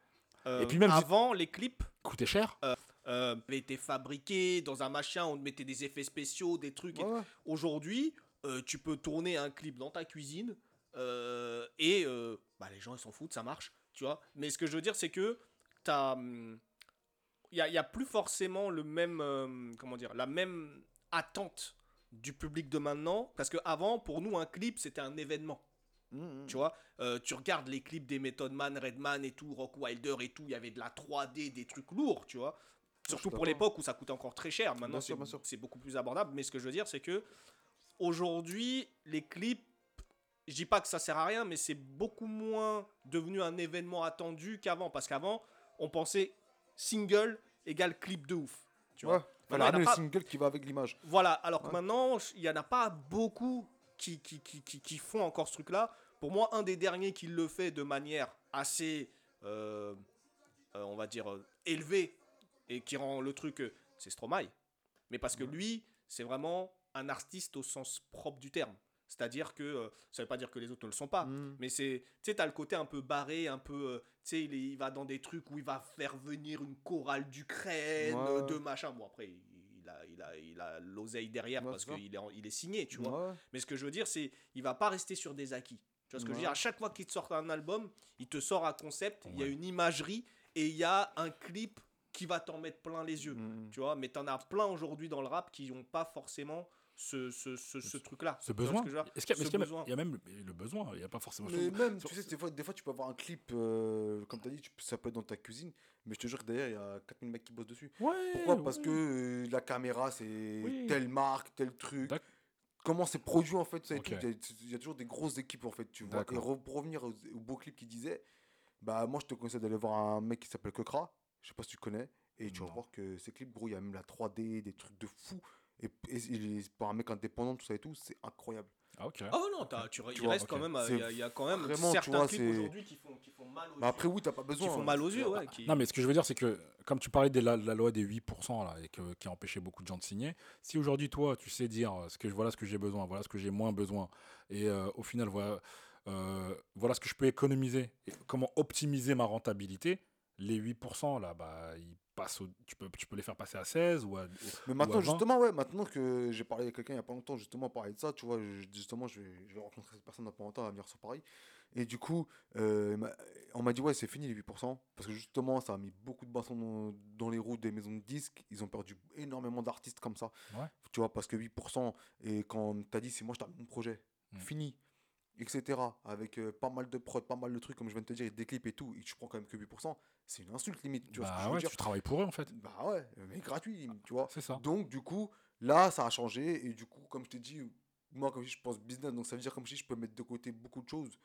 euh,
Et puis même-
avant les clips
Coûtait cher.
euh, avaient été fabriqués dans un machin, on mettait des effets spéciaux, des trucs.
Ouais.
Aujourd'hui, euh, tu peux tourner un clip dans ta cuisine euh, et euh, bah, les gens ils s'en foutent, ça marche, tu vois. Mais ce que je veux dire, c'est que t'as, hum, il y a, plus forcément le même, euh, comment dire, la même attente du public de maintenant, parce que avant, pour nous, un clip c'était un événement.
Mhm.
Tu vois, Euh, tu regardes les clips des Method Man, Redman et tout, Rock Wilder et tout, il y avait de la 3D, des trucs lourds, tu vois. Surtout pour l'époque où ça coûtait encore très cher. Maintenant, c'est beaucoup plus abordable. Mais ce que je veux dire, c'est que aujourd'hui, les clips, je dis pas que ça sert à rien, mais c'est beaucoup moins devenu un événement attendu qu'avant. Parce qu'avant, on pensait single égale clip de ouf. Tu vois
Ouais.
Maintenant, il y en a
ramener le
pas-
single qui va avec l'image.
voilà, alors que maintenant, il n'y en a pas beaucoup qui, qui, qui, qui, qui font encore ce truc-là. Pour moi, un des derniers qui le fait de manière assez, euh, euh, on va dire, euh, élevée et qui rend le truc, c'est Stromae. Mais parce que lui, c'est vraiment un artiste au sens propre du terme. C'est-à-dire que, euh, ça veut pas dire que les autres ne le sont pas,
Mhm.
mais c'est, tu sais, t'as le côté un peu barré, un peu, euh, tu sais, il, il va dans des trucs où il va faire venir une chorale d'Ukraine,
Ouais.
de machin. Bon, après, il a, il a, il a l'oseille derrière
Ouais,
parce qu'il est, il est signé, tu vois. Mais ce que je veux dire, c'est, il va pas rester sur des acquis. Tu vois ce que je veux dire? À chaque fois qu'il te sort un album, il te sort un concept, il y a une imagerie et il y a un clip qui va t'en mettre plein les yeux.
Mhm.
Tu vois, mais t'en as plein aujourd'hui dans le rap qui n'ont pas forcément ce, ce, ce, ce truc-là.
Ce besoin. Est-ce qu'il y, est-ce qu'il y a-
besoin.
il y a même le, besoin Il n'y a pas forcément.
Mais même, tu sais, des fois, des fois, tu peux avoir un clip, euh, comme tu as dit, tu ça peut être dans ta cuisine, mais je te jure que derrière, il y a 4000 mecs qui bossent dessus.
Ouais,
Pourquoi? Parce que euh, la caméra, c'est
Oui.
telle marque, tel truc. Comment c'est produit en fait, ça et
Ok.
tout. Il y a- Il y, a toujours des grosses équipes en fait, tu vois. Et re- pour revenir au, au beau clip qu'il disait, bah moi je te conseille d'aller voir un mec qui s'appelle Kekra, je sais pas si tu connais, et tu vas voir que ces clips, gros, il y a même la 3D, des trucs de fou. Et, et il est- pour un mec indépendant, tout ça et tout, c'est incroyable.
Ah, ok.
Ah non, t'as- tu, il
vois,
reste quand même, euh, il y, a- il y a quand même
vraiment, tu
certains
vois,
clips aujourd'hui qui font, qui font mal aux
Mais après,
yeux.
oui, t'as pas besoin.
qui font
hein.
mal aux yeux, ouais. qui-
Non, mais ce que je veux dire, c'est que, comme tu parlais de la, loi des 8%, là, et que- qui a empêché beaucoup de gens de signer, si aujourd'hui, toi, tu sais dire euh, ce que, voilà ce que j'ai besoin, voilà ce que j'ai moins besoin, et euh, au final, voilà, euh, voilà ce que je peux économiser, et comment optimiser ma rentabilité, les 8%, là, bah, ils au- tu, peux, tu peux les faire passer à 16 ou à.
Mais
ou
maintenant,
à 20.
justement, ouais, maintenant que j'ai parlé avec quelqu'un il y a pas longtemps, justement, parler de ça, tu vois, je- justement, je vais, je vais rencontrer cette personne dans pas longtemps, va venir sur Paris. Et du coup, euh, on m'a dit, ouais, c'est fini les 8%, parce que justement, ça a mis beaucoup de bâtons dans, dans les roues des maisons de disques. Ils ont perdu énormément d'artistes comme ça.
Ouais.
Tu vois, parce que 8%, et quand t'as dit, c'est moi, je termine mon projet,
Mm.
fini, etc., avec euh, pas mal de prod, pas mal de trucs, comme je viens de te dire, et des clips et tout, et tu prends quand même que 8%, c'est une insulte limite, tu vois ce que
Bah
je veux
ouais,
dire
tu travailles pour eux, en fait.
bah ouais, mais gratuit, tu vois.
C'est ça.
Donc, du coup, là, ça a changé. Et du coup, comme je t'ai dit, moi, comme je dis, je pense business. Donc, ça veut dire, comme je dis, je peux mettre de côté beaucoup de choses.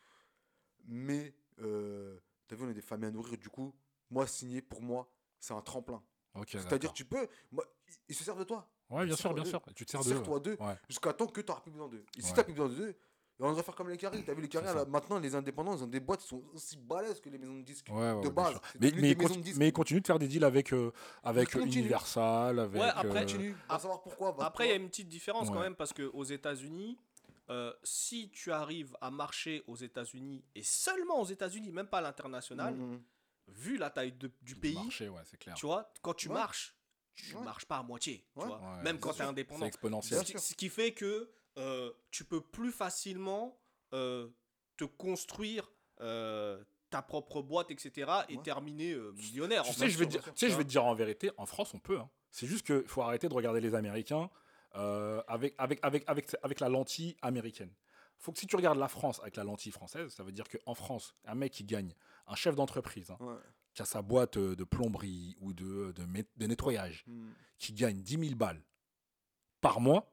Mais, euh, t'as vu, on a des familles à nourrir. Du coup, moi, signer, pour moi, c'est un tremplin.
Ok,
C'est-à-dire, tu peux. Moi, ils- se servent de toi.
Ouais, bien sûr, bien sûr. Tu te sers d'eux.
Sers-toi d'eux.
Ouais.
Jusqu'à temps que tu n'auras plus besoin d'eux. Et si
Ouais.
tu n'as plus besoin d'eux, on devrait faire comme les carrés. T'as vu, les carrés, là, maintenant, les indépendants, ils ont des boîtes qui sont aussi balèzes que les maisons de disques.
Ouais, ouais,
de base.
Mais,
devenu
mais,
des
il
maisons
conti-
de disques.
mais il continue de faire des deals avec, euh, avec
continue.
Universal, avec.
Ouais, après,
euh,
Continue. Va savoir pourquoi. va
Après, il y a une petite différence quand même parce qu'aux États-Unis, euh, si tu arrives à marcher aux États-Unis et seulement aux États-Unis, même pas à l'international,
Mhm.
vu la taille de- du pays,
marché, clair.
tu vois, quand tu
Ouais.
marches, tu
Ouais.
marches pas à moitié, tu vois,
Ouais,
même quand tu es indépendant.
C'est exponentiel.
Ce qui fait que euh, tu peux plus facilement euh, te construire euh, ta propre boîte, etc. et
Ouais.
terminer millionnaire.
Tu
en
sais, je vais, dire, tu sais, je vais te dire en vérité, en France, on peut. hein. C'est juste qu'il faut arrêter de regarder les Américains avec, avec, avec, avec, avec la lentille américaine. faut que si tu regardes la France avec la lentille française, ça veut dire qu'en France, un mec qui gagne, un chef d'entreprise, hein,
Ouais.
qui a sa boîte de plomberie ou de, de, nettoyage,
Mhm.
qui gagne 10 000 balles par mois,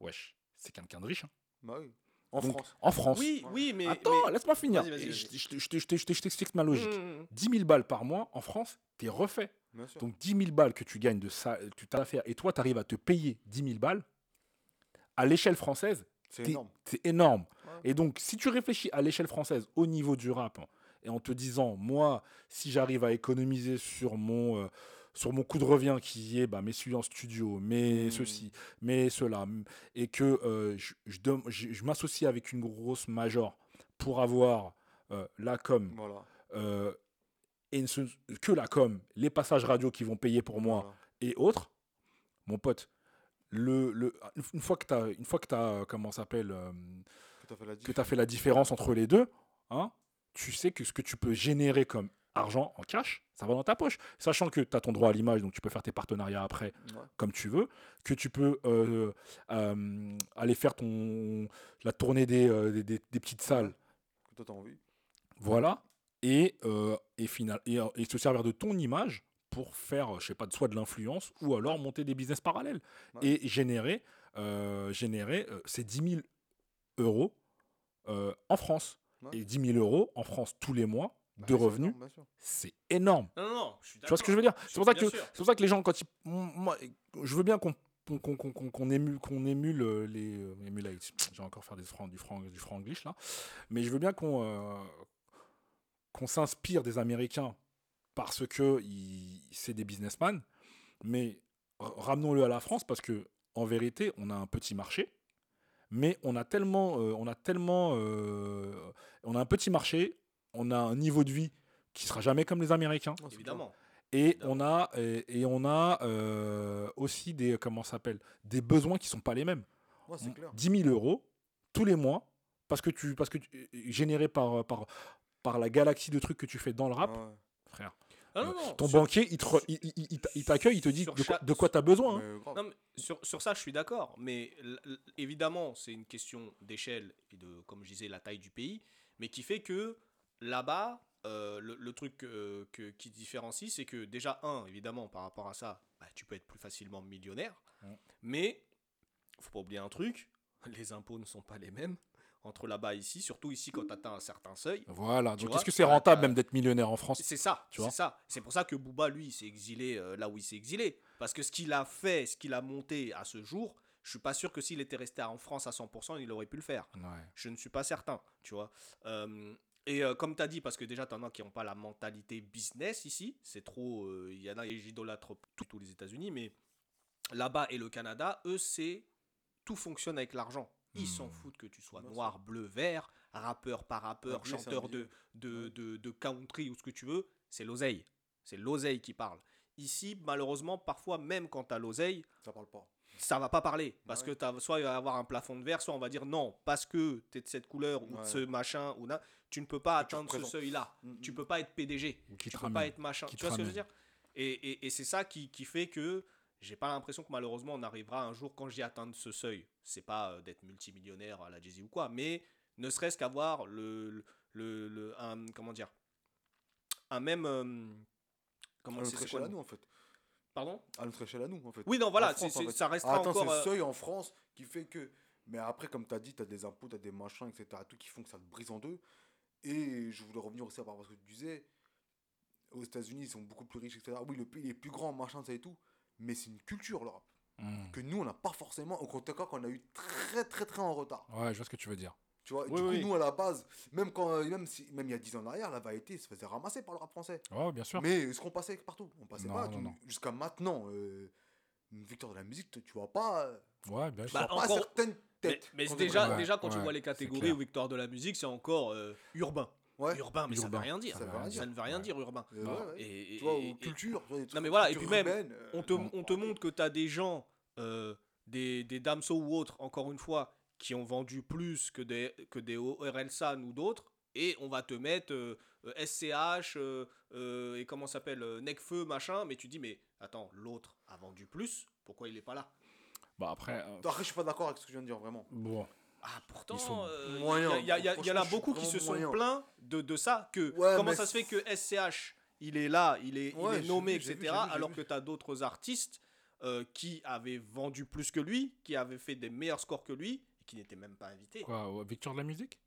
wesh, c'est quelqu'un de riche. hein.
Bah oui. En
Donc,
France.
En France.
Oui, oui, mais.
Attends, laisse-moi finir. Je t'explique ma logique.
Mmh.
10 000 balles par mois, en France, t'es refait.
Bien sûr.
Donc 10 000 balles que tu gagnes de ça, tu t'as affaire, et toi, tu arrives à te payer 10 000 balles, à l'échelle française,
C'est énorme.
c'est énorme.
Ouais.
Et donc, si tu réfléchis à l'échelle française au niveau du rap, hein, et en te disant, moi, si j'arrive à économiser sur mon, euh, sur mon coût de revient qui est bah, mes suivis en studio, mes
Mhm.
ceci, mes cela, et que euh, je, je dem- je- je m'associe avec une grosse major pour avoir euh, la com,
Voilà.
euh, et ce- que la com, les passages radio qui vont payer pour moi,
Voilà.
et autres, mon pote, le, le, une fois que tu as, une fois que as, comment s'appelle,
Que
tu as fait la différence entre les deux, hein, tu sais que ce que tu peux générer comme argent en cash, ça va dans ta poche. Sachant que tu as ton droit à l'image, donc tu peux faire tes partenariats après
Ouais.
comme tu veux, que tu peux euh, euh, aller faire ton, la tournée des, euh, des, des- des petites salles,
Que toi envie.
voilà, et, et, final, et, et se servir de ton image pour faire, je sais pas, soit de l'influence ou alors monter des business parallèles
Ouais.
et générer, générer ces 10 000 euros en France.
Ouais.
Et 10 000 euros en France tous les mois
Bah,
de revenus, c'est énorme.
Non, non, non, je suis
Tu vois ce que je veux dire? C'est pour, ça que- pour ça les gens, quand ils. Moi, je veux bien qu'on qu'on qu'on qu'on qu'on émule, qu'on émule euh, les euh, emulate. Je vais encore faire des francs, du franc du franglish là, mais je veux bien qu'on euh, qu'on s'inspire des Américains parce que c'est des businessmen, mais ramenons-le à la France parce que en vérité, on a un petit marché, mais on a tellement, euh, on a tellement, euh, on a un petit marché, on a un niveau de vie qui sera jamais comme les Américains.
Évidemment.
Et
Évidemment.
on a, et, et on a euh, aussi des, comment ça s'appelle, des besoins qui sont pas les mêmes.
Ouais, clair.
10 000 euros tous les mois, parce que tu, parce que tu, généré par, par, par la galaxie de trucs que tu fais dans le rap,
Ouais.
frère.
Ah, non, non,
Ton
sur-
banquier, il te re- il- il- il- il t'accueille, il te dit de quoi, de quoi tu as besoin. hein.
Mais grave.
Non, mais sur, sur ça, je suis d'accord. Mais l- l- évidemment, c'est une question d'échelle et de, comme je disais, la taille du pays. Mais qui fait que là-bas, euh, le, le truc euh, que, qui différencie, c'est que déjà, un, évidemment, par rapport à ça, bah, tu peux être plus facilement millionnaire.
Ouais.
Mais, faut pas oublier un truc les impôts ne sont pas les mêmes entre là-bas et ici. Surtout ici, quand tu atteins un certain seuil.
Voilà. Donc, est-ce que c'est rentable
t'as-
même d'être millionnaire en France
C'est ça,
Tu
c'est
vois
ça. C'est pour ça que Booba, lui, s'est exilé euh, là où il s'est exilé. Parce que ce qu'il a fait, ce qu'il a monté à ce jour, je suis pas sûr que s'il était resté en France à 100%, il aurait pu le faire.
Ouais.
Je ne suis pas certain, tu vois. Euh, et euh, comme tu as dit, parce que déjà, tu en as qui n'ont pas la mentalité business ici, c'est trop. euh, Il y en a, et j'idolâtre tous les États-Unis, mais là-bas et le Canada, eux, c'est. Tout fonctionne avec l'argent. Ils s'en
Hmm.
foutent que tu sois noir, bleu, vert, rappeur par rappeur, chanteur de, de, de, de country ou ce que tu veux, c'est l'oseille. C'est l'oseille qui parle. Ici, malheureusement, parfois, même quand tu as l'oseille,
Ça parle pas.
Ça va pas parler. Parce
Ouais.
que t'as- soit il va y avoir un plafond de verre, soit on va dire non, parce que tu es de cette couleur ou de ce machin, ou na- tu ne peux pas
tu
atteindre ce seuil-là.
Mm,
Tu
mm.
peux pas être PDG.
Ou qui
tu peux pas être machin.
Qui
Tu vois ce que je veux dire? Et, et- et c'est ça qui, qui fait que j'ai pas l'impression que malheureusement on arrivera un jour quand j'y atteindre ce seuil. C'est pas euh, d'être multimillionnaire à la Jay-Z ou quoi, mais ne serait-ce qu'avoir le, le, le- un, comment dire, un même, euh, comment
À
c'est quoi
à
le-
nous, en fait.
Pardon?
À notre échelle à nous, en fait.
Oui, non, voilà,
France, en fait.
ça restera
Attends,
encore.
c'est
euh,
le seuil en France qui fait que. Mais après, comme tu as dit, tu as des impôts, tu as des machins, etc. Tout qui font que ça te brise en deux. Et je voulais revenir aussi à à ce que tu disais. Aux États-Unis, ils sont beaucoup plus riches, etc. Oui, le pays est plus grand, machin, ça et tout. Mais c'est une culture, l'Europe.
Hmm.
Que nous, on n'a pas forcément. Au contraire, qu'on a eu très, très, très en retard.
Ouais, je vois ce que tu veux dire.
Tu vois,
Oui,
du coup,
oui.
nous, à la base, même, quand, euh, même, si, même il y a 10 ans en arrière, la variété se faisait ramasser par le rap français.
Bien sûr.
Mais est-ce qu'on passait partout? On passait
Non,
pas.
non,
tu-
non.
Jusqu'à maintenant, euh, une victoire de la musique, tu vois pas. euh,
Ouais, bien sûr.
Bah,
pas
encore-
certaines
Mais,
têtes.
mais déjà,
Ouais,
déjà, quand tu vois les catégories
clair.
aux victoires de la musique, c'est encore euh, urbain.
Ouais.
Urbain, mais ça
Urbain.
veut rien dire.
Ça
Ça
veut
veut
rien
rien
dire.
Ça ne veut rien
Ouais.
dire, urbain.
Euh,
Non.
ouais, ouais.
Et, et-
Tu vois,
et-
ou
et-
culture. tu vois,
Non, mais voilà, et puis même,
euh,
on te,
on-
on te montre que tu as des gens, euh, des, des Damso ou autres, encore une fois, qui ont vendu plus que des, que des Orelsan ou d'autres, et on va te mettre euh, euh, SCH euh, euh, et comment ça s'appelle, Necfeu, machin, mais tu dis, mais attends, l'autre a vendu plus, pourquoi il est pas là?
Bah après, euh,
Après, je suis pas d'accord avec ce que je viens de dire, vraiment.
bon.
Ah, pourtant, euh, il y, a- y a- y beaucoup qui se sont plaints de, de ça. Que
Ouais,
comment ça se fait que SCH, il est là, il est, il nommé,
vu,
etc.
vu, vu,
alors
vu.
que tu as d'autres artistes euh, qui avaient vendu plus que lui, qui avaient fait des meilleurs scores que lui, qui n'étaient même pas invités.
Quoi, victoire de la musique?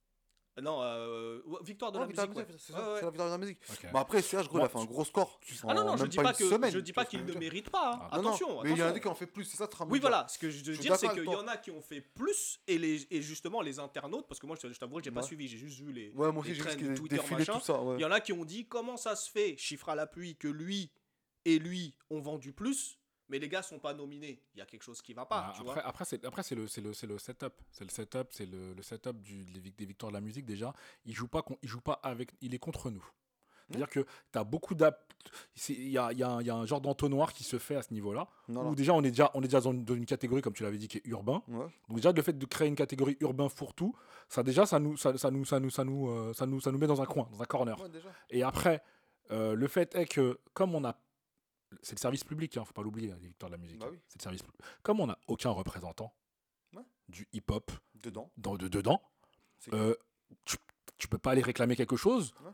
Non, euh, victoire de
Ouais,
la
victoire
musique. ouais.
c'est
Ouais,
ça,
ouais.
c'est la victoire de la musique.
Ok.
Bah après, CH, gros, il a fait un gros score.
Ah non, non, je dis pas, que,
semaine,
je dis pas
que
qu'il ne mérite pas. hein.
Ah,
Non, non,
attention,
Mais il y en a qui ont fait plus, c'est ça,
Oui, voilà, ce que je veux dire, c'est qu'il y en a qui ont fait plus, et, les, et justement les internautes, parce que moi je je t'avoue, j'ai pas suivi, j'ai juste vu les,
Ouais, moi aussi,
les
j'ai
trends Twitter,
défilé
machin.
tout ça.
Il y en a qui ont dit comment ça se fait, chiffre à l'appui, que lui et lui ont vendu plus, mais les gars sont pas nominés. Il y a quelque chose qui va pas,
Bah,
tu
après,
vois.
après, c'est, après c'est, le, c'est, le, c'est le setup. C'est le setup, c'est le, le setup du, des, vic- des victoires de la musique déjà. Il joue pas, il joue pas avec. Il est contre nous. C'est-à-dire que tu as beaucoup d'app. Il y a, il y a un- il y a un genre d'entonnoir qui se fait à ce niveau-là. Où déjà, on est déjà, on est déjà dans une, dans une catégorie, comme tu l'avais dit, qui est urbain.
Ouais.
Donc déjà, le fait de créer une catégorie urbain fourre-tout, ça déjà, ça nous, ça, ça nous, ça nous, ça nous, euh, ça nous, ça nous met dans un coin, dans un corner.
Ouais.
Et après, euh, le fait est que, comme on a. C'est le service public, hein, faut pas l'oublier, les victoires de la musique.
Bah oui.
C'est le service public. Comme on n'a aucun représentant
Ouais.
du hip-hop
Dedans.
dans, de, dedans, euh, tu, tu peux pas aller réclamer quelque chose
Ouais.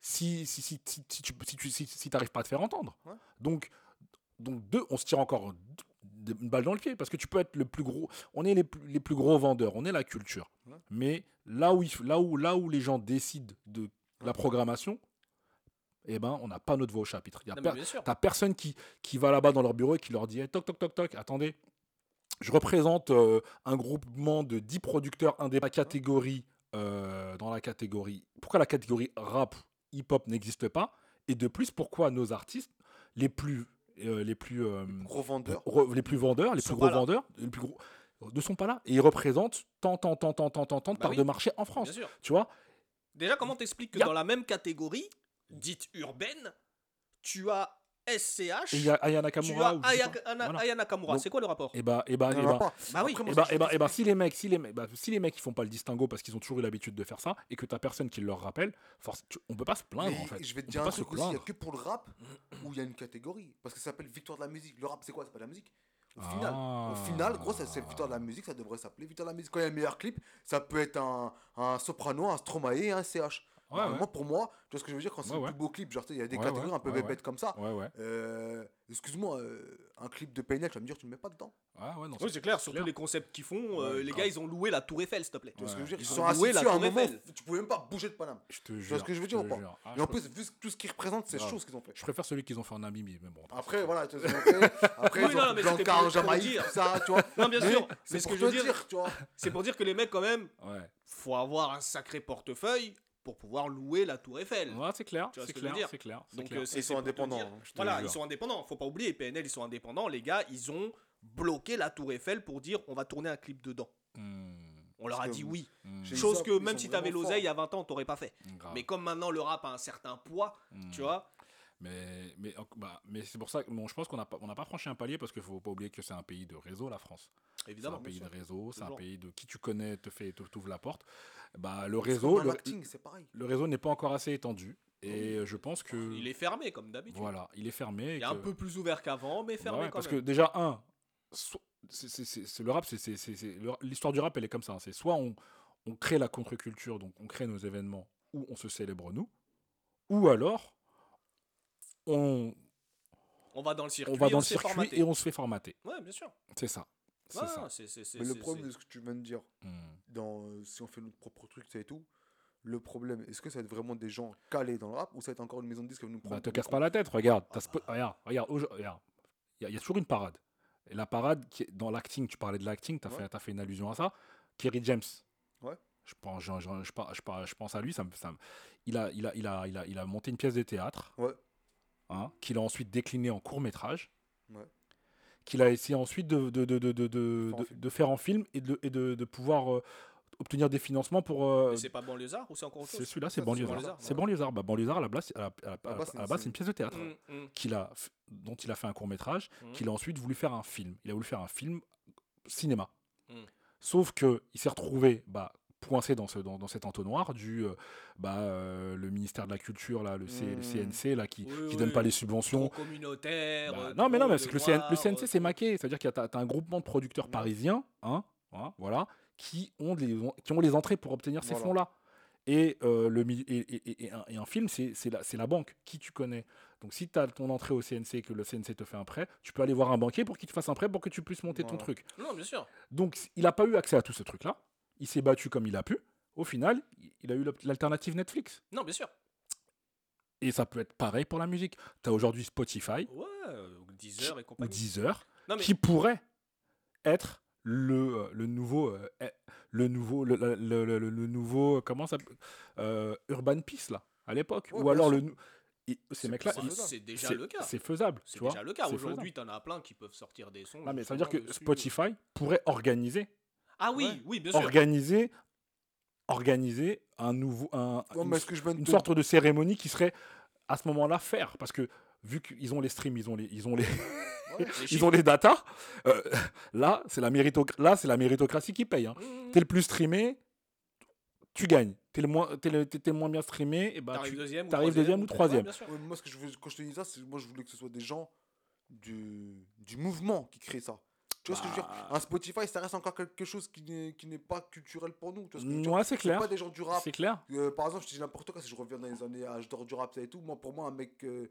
si, si, si, si, si tu si, tu- si, si pas à te faire entendre.
Ouais.
Donc, donc, deux, on se tire encore une balle dans le pied parce que tu peux être le plus gros. On est les plus, les plus gros vendeurs, on est la culture. Mais là où, il là, où, là où les gens décident de la programmation, eh ben, on n'a pas notre voix au chapitre. Il y a per- personne qui, qui va là-bas dans leur bureau et qui leur dit Eh, toc, toc, toc, toc, attendez, je représente euh, un groupement de 10 producteurs indépendants catégorie, euh, dans la catégorie. Pourquoi la catégorie rap, hip-hop n'existe pas? Et de plus, pourquoi nos artistes, les plus. euh, les plus euh,
Gros vendeur.
re- les plus vendeurs, les plus gros vendeurs, les plus gros ne sont pas là et ils représentent tant tant tant tant tant tant tant de
Bah
parts
oui.
de marché en France.
Bien sûr.
Tu vois?
Déjà, comment t'expliques que
a-
dans la même catégorie, dite urbaine, tu as SCH,
Et il y a Aya
tu
Nakamura
as
je sais
Aya,
pas.
Ana-
Voilà.
Aya Nakamura.
Donc-
C'est quoi le rapport?
Et bah et bah
Il
et
y en a
bah,
pas.
Bah oui.
Et bah, et bah, et bah, si les mecs, si les, mecs- bah, si les mecs ils font pas le distinguo parce qu'ils ont toujours eu l'habitude de faire ça et que t'as personne qui leur rappelle, force, tu- on peut pas se plaindre
Mais
en fait.
Je vais te
On
dire
peut
un
pas se
truc aussi, il n'y a
plaindre.
que pour le rap où il y a une catégorie. Parce que ça s'appelle victoire de la musique. Le rap, c'est quoi? C'est pas de la musique? Au final,
Ah.
au final, gros, ça, c'est victoire de la musique, ça devrait s'appeler victoire de la musique. Quand il y a un meilleur clip, ça peut être un, un soprano, un stromae et un CH.
Ouais, ouais.
Moi, pour moi, tu vois ce que je veux dire, quand c'est
Ouais,
le plus beau clip, genre, tu il y a des
Ouais,
catégories
ouais,
un peu
ouais,
bébêtes comme ça.
Ouais, ouais.
Euh, Excuse-moi, euh, un clip de PNL, tu vas me dire, tu le mets pas dedans.
Ouais, ouais, non,
Oui, c'est clair, surtout les concepts qu'ils font. euh, les gars, ils ont loué la Tour Eiffel, s'il te plaît.
Tu vois ce que je veux dire
Ils
Ils
ont
sont assis à un moment, tu pouvais même pas bouger de Paname.
Je te
Tu
jure.
vois ce que je veux dire ou pas.
Ah,
Et en plus, vu tout ce qu'ils représentent, c'est
Grave.
chaud ce qu'ils ont fait.
Je préfère celui qu'ils ont fait en Namibie, mais bon.
Après, voilà, tu vois. Après, ils en Jamaïque, ça, tu vois.
Non, bien sûr. Mais
c'est
ce
pour
que je veux dire,
tu vois.
c'est pour dire que les mecs, quand même, faut avoir un sacré portefeuille pour pouvoir louer la Tour Eiffel.
Ouais, c'est clair. C'est
ce
clair,
dire
c'est clair.
Donc
clair.
euh,
Ils sont indépendants,
dire-
hein,
Voilà, ils sont indépendants. Faut pas oublier, PNL, ils sont indépendants. Les gars, ils ont bloqué la Tour Eiffel pour dire on va tourner un clip dedans.
Hmm,
On leur a dit
vous-
oui.
J'ai-
Chose que même si t'avais l'oseille il y a 20 ans, t'aurais pas fait.
grave.
Mais comme maintenant le rap a un certain poids,
Hmm.
tu vois,
Mais, mais, bah, mais c'est pour ça que bon, je pense qu'on n'a pas, on n'a pas franchi un palier parce qu'il faut pas oublier que c'est un pays de réseau, la France. C'est un
évidemment.
pays de réseau, c'est un pays de qui tu connais te fait te- t'ouvre la porte. Bah, le réseau, le, réseau n'est pas encore assez étendu et je pense que
Il est fermé comme d'habitude.
voilà, il est fermé. et
Il est un
que-
peu plus ouvert qu'avant, mais
Bah
fermé
ouais,
quand
parce que
même.
déjà un, so- c'est- le rap, c'est c'est- c'est- c'est- le- l'histoire du rap, elle est comme ça. hein. C'est soit on, on crée la contre-culture, donc on crée nos événements où on se célèbre nous, ou alors on,
On va dans le circuit,
on va dans le circuit et on se fait formater.
Ouais, bien sûr.
C'est ça. C'est
Ouais,
ça.
c'est- c'est- c'est-
Mais le problème
c'est-
de ce que tu viens de dire,
Hmm.
dans, euh, si on fait notre propre truc, ça et tout, le problème, est-ce que ça va être vraiment des gens calés dans le rap ou ça va être encore une maison de disques qui va nous prendre
Bah, te casse pas la tête, regarde.
Ah bah.
Regarde, regarde, regarde. Il y, a- il y a toujours une parade. Et la parade, qui est dans l'acting, tu parlais de l'acting, tu as,
Ouais.
fait, t'as fait une allusion à ça. Kerry James.
Ouais.
Je pense, je, je- je je pense à lui. Ça me, ça me- il, a, il, a, il, a, il, a, il a monté une pièce de théâtre
Ouais.
hein, qu'il a ensuite décliné en court métrage.
Ouais.
Qu'il a essayé ensuite de, de, de, de, de, de,
Faire en
de-
film.
de faire en film et de, et de, de pouvoir euh, obtenir des financements pour. euh,
Mais c'est pas banlieusard ou c'est encore autre
c'est
chose
celui-là, c'est Banlieusard. C'est. Banlieusard. Bah, Banlieusard, à la base, à la, à la- à la-
c'est une-
base, c'est une pièce de théâtre
Mm, mm.
qu'il a, dont il a fait un court métrage,
Mhm.
qu'il a ensuite voulu faire un film. Il a voulu faire un film cinéma. Sauf que il s'est retrouvé bah, coincé dans, ce, dans, dans cet entonnoir du euh, bah, euh, le ministère de la Culture, là, le, C- le. CNC, là, qui,
Oui, oui.
donne pas les subventions.
Trop communautaire.
Bah,
euh,
non, mais non, mais parce que le, CN
noirs,
le CNC, c'est maqué. C'est-à-dire qu'il y a t'as un groupement de producteurs
Ouais.
parisiens, hein, hein, voilà, qui ont, les, qui ont les entrées pour obtenir ces
Voilà.
fonds-là. Et, euh, le, et, et- et- et un, et un film, c'est la, banque, qui tu connais. Donc si tu as ton entrée au CNC et que le CNC te fait un prêt, tu peux aller voir un banquier pour qu'il te fasse un prêt pour que tu puisses monter ton truc.
Non, bien sûr.
Donc il n'a pas eu accès à tout ce truc-là. Il s'est battu comme il a pu. Au final, il a eu l'alternative Netflix.
Non, bien sûr.
Et ça peut être pareil pour la musique. Tu as aujourd'hui Spotify
Ouais, euh, 10 heures et
ou. Deezer
Non, mais
qui pourrait être le, euh, le nouveau euh, eh, le nouveau le, le- le- le- nouveau comment ça euh, Urban Peace là à l'époque
Ouais,
ou alors
sûr.
le et ces
C'est-
mecs là
c'est
déjà le cas.
c'est faisable
C'est
tu
déjà le cas. Aujourd'hui, t'en as plein qui peuvent sortir des sons.
non mais ça veut dire que
dessus.
Spotify pourrait organiser
Ah oui,
Ouais.
oui, bien sûr.
organiser organiser un nouveau un,
Ouais,
une,
que je te-
sorte de cérémonie qui serait à ce moment-là faire parce que vu qu'ils ont les streams ils ont les ils ont les ils ont les datas euh, là c'est la méritoc- là c'est la méritocratie qui paye hein.
Mmh.
t'es le plus streamé, tu gagnes. T'es le moins, t'es le, t'es- t'es le moins bien streamé, et bah
T'arrives
tu-
deuxième ou
t'arrives
troisième,
deuxième ou troisième.
Ouais,
moi, ce que je veux, quand je te dis ça, c'est moi, je voulais que ce soit des gens du, du mouvement qui créent ça. Tu vois ce que je veux dire
Bah.
Un Spotify, ça reste encore quelque chose qui n'est, qui n'est pas culturel pour nous. Tu vois ce que je veux
Ouais, c'est clair.
pas des gens du rap.
C'est clair.
Euh, par exemple, je te dis n'importe quoi, si je reviens dans les années âge d'or du rap ça et tout, moi, pour moi, un mec euh,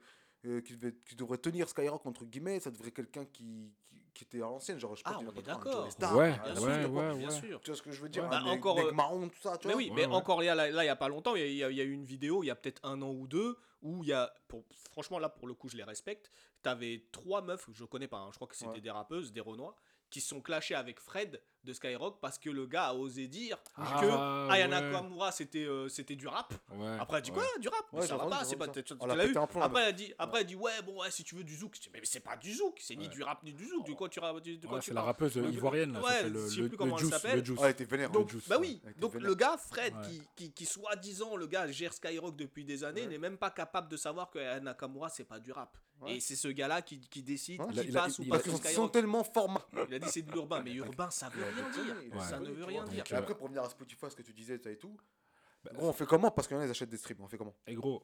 euh, qui, devait- qui devrait tenir Skyrock, entre guillemets, ça devrait quelqu'un qui, qui, qui était à l'ancienne. Genre, je sais pas,
Ah,
tu
on est
pas,
d'accord.
Ouais,
Bien sûr,
ouais, ouais,
bien sûr.
Tu vois ce que je veux dire. Un
Bah, encore, euh,
marron, tout ça, tu
Mais
vois
oui,
Ouais,
mais
ouais.
encore là, il y a pas longtemps, il y y, y a eu une vidéo, il y a peut-être un an ou deux, où il y a, pour, franchement là pour le coup je les respecte, t'avais trois meufs, je connais pas, hein, je crois que c'était
Ouais.
des rappeuses, des Renois, qui se sont clashés avec Fred de Skyrock parce que le gars a osé dire
Ah,
que Ayana
ouais.
Nakamura c'était euh, c'était du rap.
Ouais,
Après elle dit
ouais.
quoi du rap? Mais Ça va pas, c'est pas. tu- l'as eu
plomb,
Après elle dit, après elle dit ouais bon ouais si tu veux du zouk, mais c'est pas du zouk, c'est ni du rap ni du zouk. De quoi tu ra- de quoi
Ouais,
tu
c'est la rappeuse
Ouais,
ivoirienne, là,
ouais,
s'appelle
je
le,
sais
le,
plus comment
le
elle
Juice,
s'appelle.
le.
Ouais, elle était vénère.
Donc.
Juice,
bah oui, donc le gars, Fred, qui, qui, qui soi-disant, le gars gère Skyrock depuis des années, n'est même pas capable de savoir que Ayana Nakamura, c'est pas du rap.
Ouais.
Et c'est ce gars-là qui, qui décide
Ouais.
qui
Il a-
passe ou pas
Parce
sur
qu'ils sont
Skyrock.
tellement formats.
Il a dit c'est de l'urbain, mais urbain, ça veut rien dire. Ça ne veut rien dire.
Et après, pour venir à Spotify, ce que tu disais, ça et tout.
Bah,
Gros, on fait comment? Parce qu'il y en a, ils achètent des streams. On fait comment?
Et gros,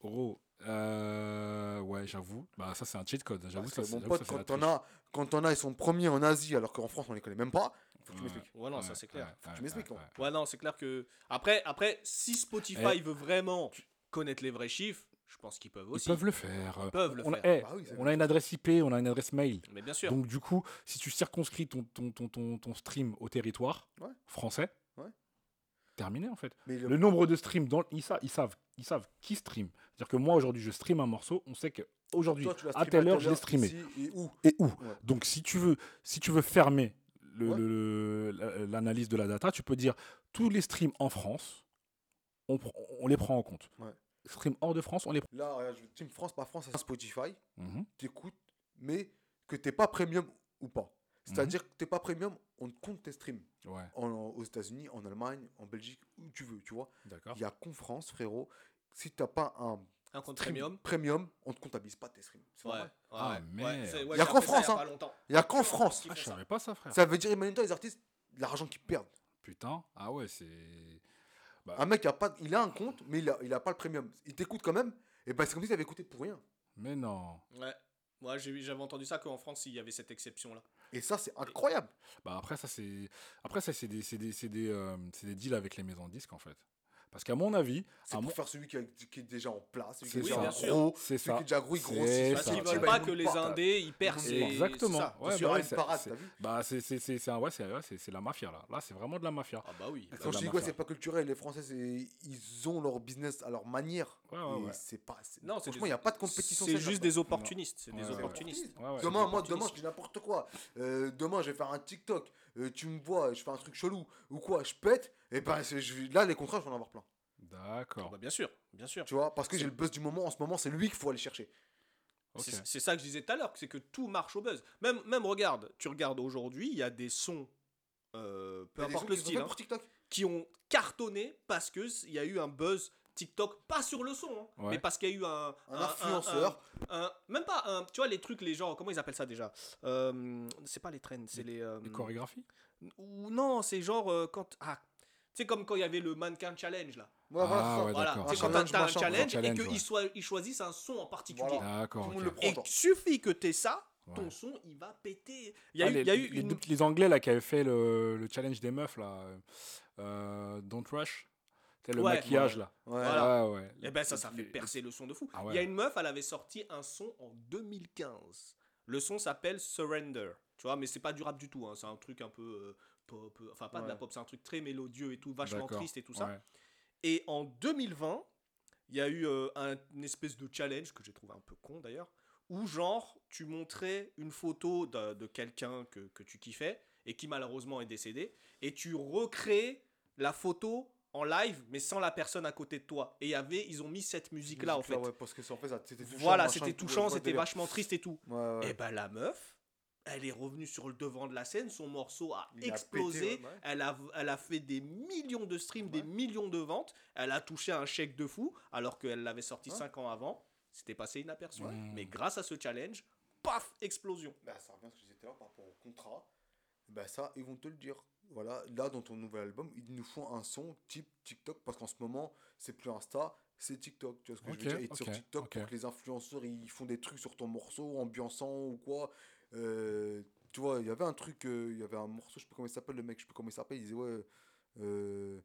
gros, euh, ouais, j'avoue. Bah, ça, c'est un cheat code. J'avoue,
Parce
ça,
que mon pote,
ça,
quand on a, quand on a, ils sont premiers en Asie, alors qu'en France, on les connaît même pas. Faut que tu m'expliques.
Ouais, non, ça c'est clair.
ouais,
tu m'expliques,
ouais,
non
ouais.
Non, c'est clair que. Après, après si Spotify veut vraiment connaître les vrais chiffres, je pense qu'ils peuvent
Ils
aussi.
peuvent le faire.
Ils peuvent le
on, a,
faire.
eh,
Bah oui, c'est
on a une adresse IP, on a une adresse mail.
Mais bien sûr.
Donc du coup, si tu circonscris ton, ton, ton, ton, ton stream au territoire
Ouais.
français,
Ouais.
terminé en fait.
Mais le-
Le nombre de streams, dans, ils, sa- ils savent, ils savent qui stream. C'est-à-dire que moi aujourd'hui, je stream un morceau, on sait que aujourd'hui, à telle heure, je l'ai streamé.
Et où
Et où
Ouais.
Donc si tu veux, si tu veux fermer le-
Ouais.
le- la- l'analyse de la data, tu peux dire tous les streams en France, on, on les prend en compte.
Ouais.
Streams hors de France, on les prend.
Là, je- Team France, pas France, c'est Spotify.
Mhm.
T'écoutes, mais que t'es pas premium ou pas.
Mhm.
C'est-à-dire que t'es pas premium, on te compte tes streams.
Ouais,
En- aux États-Unis, en Allemagne, en Belgique, où tu veux, tu vois.
d'accord.
Il y a qu'en France, frérot. Si t'as pas un
Un compte
stream
premium.
premium, on te comptabilise pas tes streams. C'est
Ouais. ouais,
Ah,
ouais.
merde.
c'est- ouais,
Y a qu'en
ça
France,
il y a
hein.
pas longtemps.
Il y a qu'en France.
Ah, je
ça.
savais pas ça, frère.
Ça veut dire, imagine-toi, les artistes, l'argent qu'ils perdent.
Putain, ah ouais, c'est. Bah,
Un mec, il a, pas, il a un compte, mais il a, il a pas le premium. Il t'écoute quand même. Et ben c'est comme s'il avait écouté pour rien.
Mais non.
Ouais. Moi, j'ai- j'avais entendu ça qu'en France, il y avait cette exception-là.
Et ça, c'est incroyable.
Bah après ça c'est après ça c'est des c'est des c'est des, euh, c'est des deals avec les maisons de disques en fait. Parce qu'à mon avis,
C'est pour
mon-
faire celui qui, a- qui est déjà en place, celui qui est déjà gros,
c'est
celui qui
ça.
est déjà gros, il
C'est
grossit.
Parce qu'ils veulent pas que les indés, ils percent.
Exactement.
c'est ça.
Ouais, bah ouais,
une
c'est-
parade,
c'est-
t'as vu
Bah c'est c'est c'est c'est un- ouais, c'est ouais, c'est c'est la mafia là. Là c'est vraiment de la mafia.
Ah bah oui.
Quand je dis
mafia.
c'est pas culturel, les Français, c'est- ils ont leur business à leur manière.
Ouais, ouais,
et
ouais.
c'est pas.
Non, c'est
franchement, il n'y a pas de compétition.
C'est juste des opportunistes. C'est des opportunistes.
Demain, moi, demain, je dis n'importe quoi. Euh, demain, je vais faire un TikTok. Euh, tu me vois, je fais un truc chelou ou quoi, je pète. Et ben, je là, les contrats, je vais en avoir plein.
D'accord.
Bah, bien sûr, bien sûr.
Tu vois, parce que j'ai le buzz du moment. En ce moment, c'est lui qu'il faut aller chercher.
C'est ça que je disais tout à l'heure, c'est que tout marche au buzz. Même, même regarde, tu regardes aujourd'hui, il y a des sons, euh, peu importe le style, hein,
pour TikTok.
qui ont cartonné parce que s- il y a eu un buzz TikTok, pas sur le son, hein,
Ouais.
mais parce qu'il y a eu un,
Un influenceur.
un- un- même pas un, tu vois les trucs, les gens, comment ils appellent ça déjà Euh, C'est pas les trends, c'est les. euh,
Les chorégraphies?
ou non, c'est genre euh, quand, ah, tu sais comme quand il y avait le mannequin challenge là.
Ouais, voilà,
Ah,
c'est ça.
ouais,
Voilà,
d'accord.
c'est
Un
quand t'as- un challenge,
challenge,
et qu'ils
ouais.
soient- ils choisissent un son en particulier.
Voilà.
D'accord.
Tout le monde
ok.
le prend.
Et suffit que t'aies ça, ton
Ouais.
son il va péter. Il y a
Ah,
eu,
les,
il y a eu
les
une.
Anglais là qui avaient fait le, le challenge des meufs là, euh, Don't Rush, c'est le
Ouais.
maquillage là.
Ouais.
Voilà.
Ouais, ouais.
Et ben ça, ça fait percer le son de fou.
Ah
Il
ouais.
y a une meuf, elle avait sorti un son en 2015. Le son s'appelle Surrender. Tu vois, mais c'est pas du rap du tout. hein. C'est un truc un peu euh, pop. euh, Enfin, pas de la pop, c'est un truc très mélodieux et tout, vachement triste et tout ça.
Ouais.
Et en 2020, il y a eu euh, un, une espèce de challenge que j'ai trouvé un peu con d'ailleurs, où genre tu montrais une photo de, de quelqu'un que, que tu kiffais et qui malheureusement est décédé, et tu recrées la photo en live mais sans la personne à côté de toi. Et y avait, ils ont mis cette musique là en fait.
Ouais, parce que c'est- en fait, ça- c'était touchant,
voilà, c'était touchant, c'était vachement triste et tout.
Ouais, ouais.
Et ben la meuf, elle est revenue sur le devant de la scène, son morceau a
Il a
explosé,
pété, ouais, ouais.
Elle, a, elle a fait des millions de streams, des millions de ventes, elle a touché un chèque de fou, alors qu'elle l'avait sorti
Ouais.
5 ans avant, c'était passé inaperçu.
Ouais.
Mais grâce à ce challenge, paf, explosion.
Bah, ça revient à ce que je disais tout à l'heure par rapport au contrat. Bah, ça, ils vont te le dire. Voilà, là, dans ton nouvel album, ils nous font un son type TikTok parce qu'en ce moment, c'est plus Insta, c'est TikTok. Tu vois ce que je veux dire? Et sur
ok,
TikTok,
ok.
pour que les influenceurs ils font des trucs sur ton morceau, ambiançant ou quoi. Euh, tu vois, il y avait un truc, euh, il y avait un morceau, je sais pas comment il s'appelle, le mec, je sais pas comment il s'appelle, il disait ouais. euh,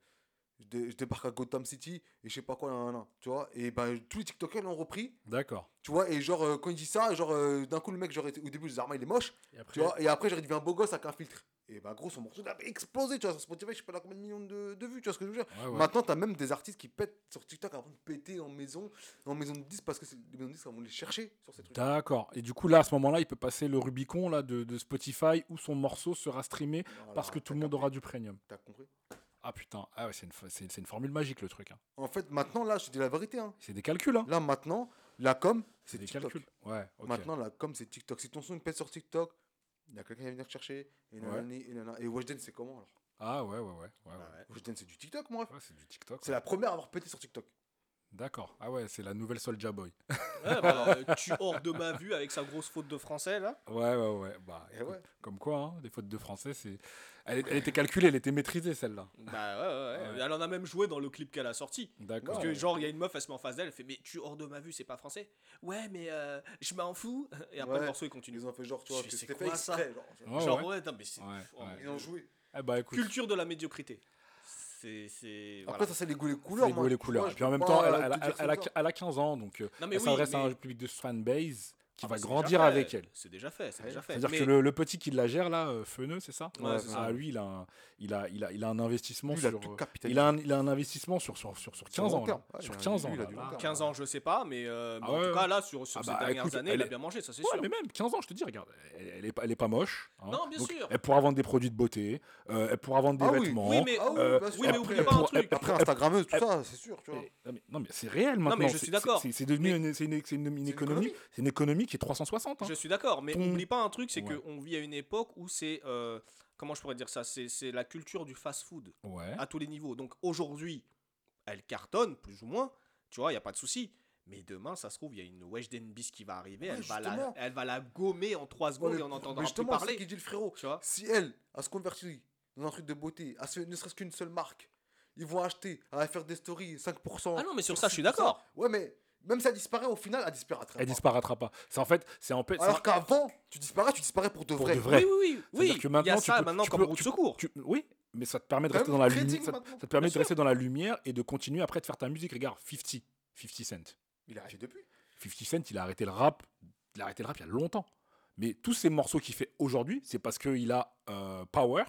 je, dé- je débarque à Gotham City et je sais pas quoi, nan, nan, nan, tu vois. Et ben tous les TikTokers l'ont repris,
D'accord.
tu vois. Et genre, euh, quand il dit ça, genre, euh, d'un coup, le mec, genre, au début, Zarma, il est moche,
Et après,
tu vois, et après, un beau gosse avec un filtre. Et bah, gros, son morceau a explosé, tu vois, sur Spotify, je sais pas là combien de millions de, de vues, tu vois ce que je veux dire.
Ouais, ouais.
Maintenant, t'as même des artistes qui pètent sur TikTok avant de péter en maison, en maison de 10 parce que c'est- les maisons de 10 vont les chercher sur ces trucs.
D'accord. Et du coup, là, à ce moment-là, il peut passer le Rubicon là, de, de Spotify où son morceau sera streamé
Voilà,
parce que tout le monde aura du premium.
T'as compris
Ah putain, ah ouais, c'est une, une formule magique le truc. hein.
En fait, maintenant, là, je dis la vérité. Hein.
C'est des calculs, hein.
Là, maintenant, la com,
C'est des
TikTok.
calculs. Ouais.
Maintenant, la com, c'est TikTok. Si ton son pète sur TikTok, il y a quelqu'un qui va venir te chercher. Et, nanani, et, nanana. et Weshden, c'est comment alors?
Ah ouais, ouais, ouais. ouais, ouais.
Weshden, c'est du TikTok, moi.
Ouais, c'est du TikTok.
C'est
ouais.
la première à avoir pété sur TikTok.
D'accord. Ah ouais, c'est la nouvelle Soulja Boy.
Ouais, bah, euh, tu hors de ma vue avec sa grosse faute de français là.
Ouais, ouais, ouais. Bah, écoute,
ouais.
comme quoi, hein, des fautes de français, c'est. Elle, elle était calculée, elle était maîtrisée celle-là.
Bah ouais, ouais, ouais.
Ouais.
Elle en a même joué dans le clip qu'elle a sorti.
D'accord.
Parce que genre, il y a une meuf, elle se met en face d'elle, elle fait Mais tu hors de ma vue, c'est pas français Ouais, mais euh, je m'en fous. Et après,
Ouais.
le morceau, il continue.
Ils ont fait genre, tu vois,
Je
que c'était
quoi,
fait
ça.
Genre,
Ouais,
genre,
ouais.
ouais, non, mais c'est.
Ouais,
oh,
Ils ont joué.
Eh bah écoute,
Culture de la médiocrité. C'est. c'est-
Après,
voilà.
ça, c'est les goûts et les
c'est
couleurs.
les goûts et les couleurs. Et puis en même temps, elle, a,
comme ça.
elle a 15 ans, donc euh,
Non, mais
elle
oui,
s'adresse à
mais-
un public de fanbase qui
Ah
va
bah,
grandir avec elle.
C'est déjà fait, c'est déjà fait.
C'est-à-dire
Mais-
que le, le petit qui la gère là, euh, Feneux, c'est ça
Ouais, c'est
Ah
ça.
lui, il a un, il a, il a, il a un investissement
Lui, il a
sur.
tout
euh,
capitalisé.
il a un, il a un investissement sur sur sur, sur 15
long
ans. sur
il a-
15 ans.
lui, il
là. Là.
terme.
15 ans, je sais pas, mais, euh, mais
Ah
en
ouais.
tout cas, là, sur, sur
Ah
ces
bah,
dernières
écoute,
années,
elle
il a bien mangé, ça c'est
Ouais,
sûr.
mais même 15 ans, je te dis, regarde, elle, elle est pas, elle est pas moche. hein.
Non, bien
Donc,
sûr.
Elle pourra vendre des produits de beauté, euh, elle pourra vendre des
Ah oui,
vêtements.
Oui, mais,
Ah oui,
Euh,
Après,
oubliez pas un truc.
Après, Instagrammeuse, tout ça, c'est sûr, tu vois.
Mais- non, mais, non, c'est réel maintenant.
mais je suis d'accord.
C'est devenu une, c'est une, c'est une- une
une
économie.
économie.
C'est une économie qui est 360. hein.
Je suis d'accord, mais
Ton-
oublie pas un truc, c'est
Ouais.
qu'on vit à une époque où c'est. euh, comment je pourrais dire ça C'est la culture du fast-food
Ouais.
à tous les niveaux. Donc aujourd'hui, elle cartonne, plus ou moins, tu vois, il n'y a pas de souci. Mais demain, ça se trouve, il y a une Weshden Bis qui va arriver,
Ouais,
elle, va la, elle va la gommer en 3 secondes
Ouais,
et on n'entendra
mais
plus parler.
dit le frérot.
Tu vois?
Si elle, elle se convertit dans un truc de beauté, à ne serait-ce qu'une seule marque, ils vont acheter, va faire des stories, 5%.
Ah non, mais sur
sur
ça, je suis d'accord.
Ouais, mais même si elle disparaît, au final, elle disparaîtra.
Elle
pas.
disparaîtra pas. C'est en fait, c'est en fait.
Alors qu'avant, tu disparais, tu disparais pour de
Pour
vrai.
de vrai.
Oui, oui, oui.
Que
Il y
maintenant,
a
tu
ça
peux-
maintenant
tu
comme
peux-
route
tu-
secours.
Tu- oui, mais ça te permet de rester dans la lumière. Ça,
maintenant.
ça te permet
Bien
de rester dans la lumière et de continuer après de faire ta musique. Regarde, 50, 50 Cent.
Il a arrêté depuis.
50 Cent, il a arrêté le rap. Il a arrêté le rap il y a longtemps. Mais tous ces morceaux qu'il fait aujourd'hui, c'est parce qu'il a euh, Power